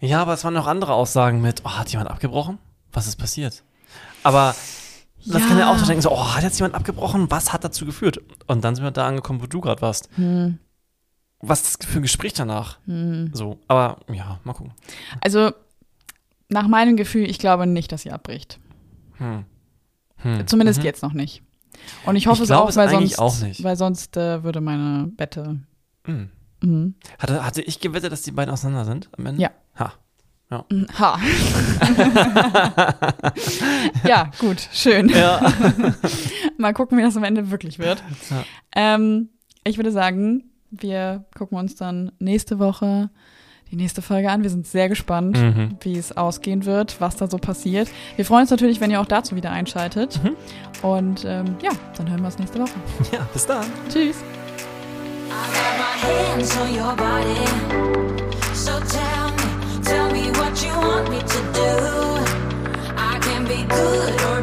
Ja, aber es waren noch andere Aussagen mit, oh, hat jemand abgebrochen? Was ist passiert? Aber das Ja. kann ja auch so denken, so, oh, hat jetzt jemand abgebrochen? Was hat dazu geführt? Und dann sind wir da angekommen, wo du gerade warst. Hm. Was ist das für ein Gespräch danach? So, aber ja, mal gucken. Also, nach meinem Gefühl, ich glaube nicht, dass sie abbricht. Hm. Hm. Zumindest Mhm. jetzt noch nicht. Und ich hoffe Ich es auch, weil sonst, auch nicht. weil sonst äh, würde meine Wette. Hm. Mhm. Hatte, hatte ich gewettet, dass die beiden auseinander sind am Ende? Ja. Ha. Mhm. Ha. ja, gut, schön. Ja. Mal gucken, wie das am Ende wirklich wird. Ja. Ähm, ich würde sagen, wir gucken uns dann nächste Woche die nächste Folge an. Wir sind sehr gespannt, Mhm. wie es ausgehen wird, was da so passiert. Wir freuen uns natürlich, wenn ihr auch dazu wieder einschaltet. Mhm. Und ähm, ja, dann hören wir uns nächste Woche. ja, bis dann. Tschüss. I got my hands on your body. So tell me what you want me to do. I can be good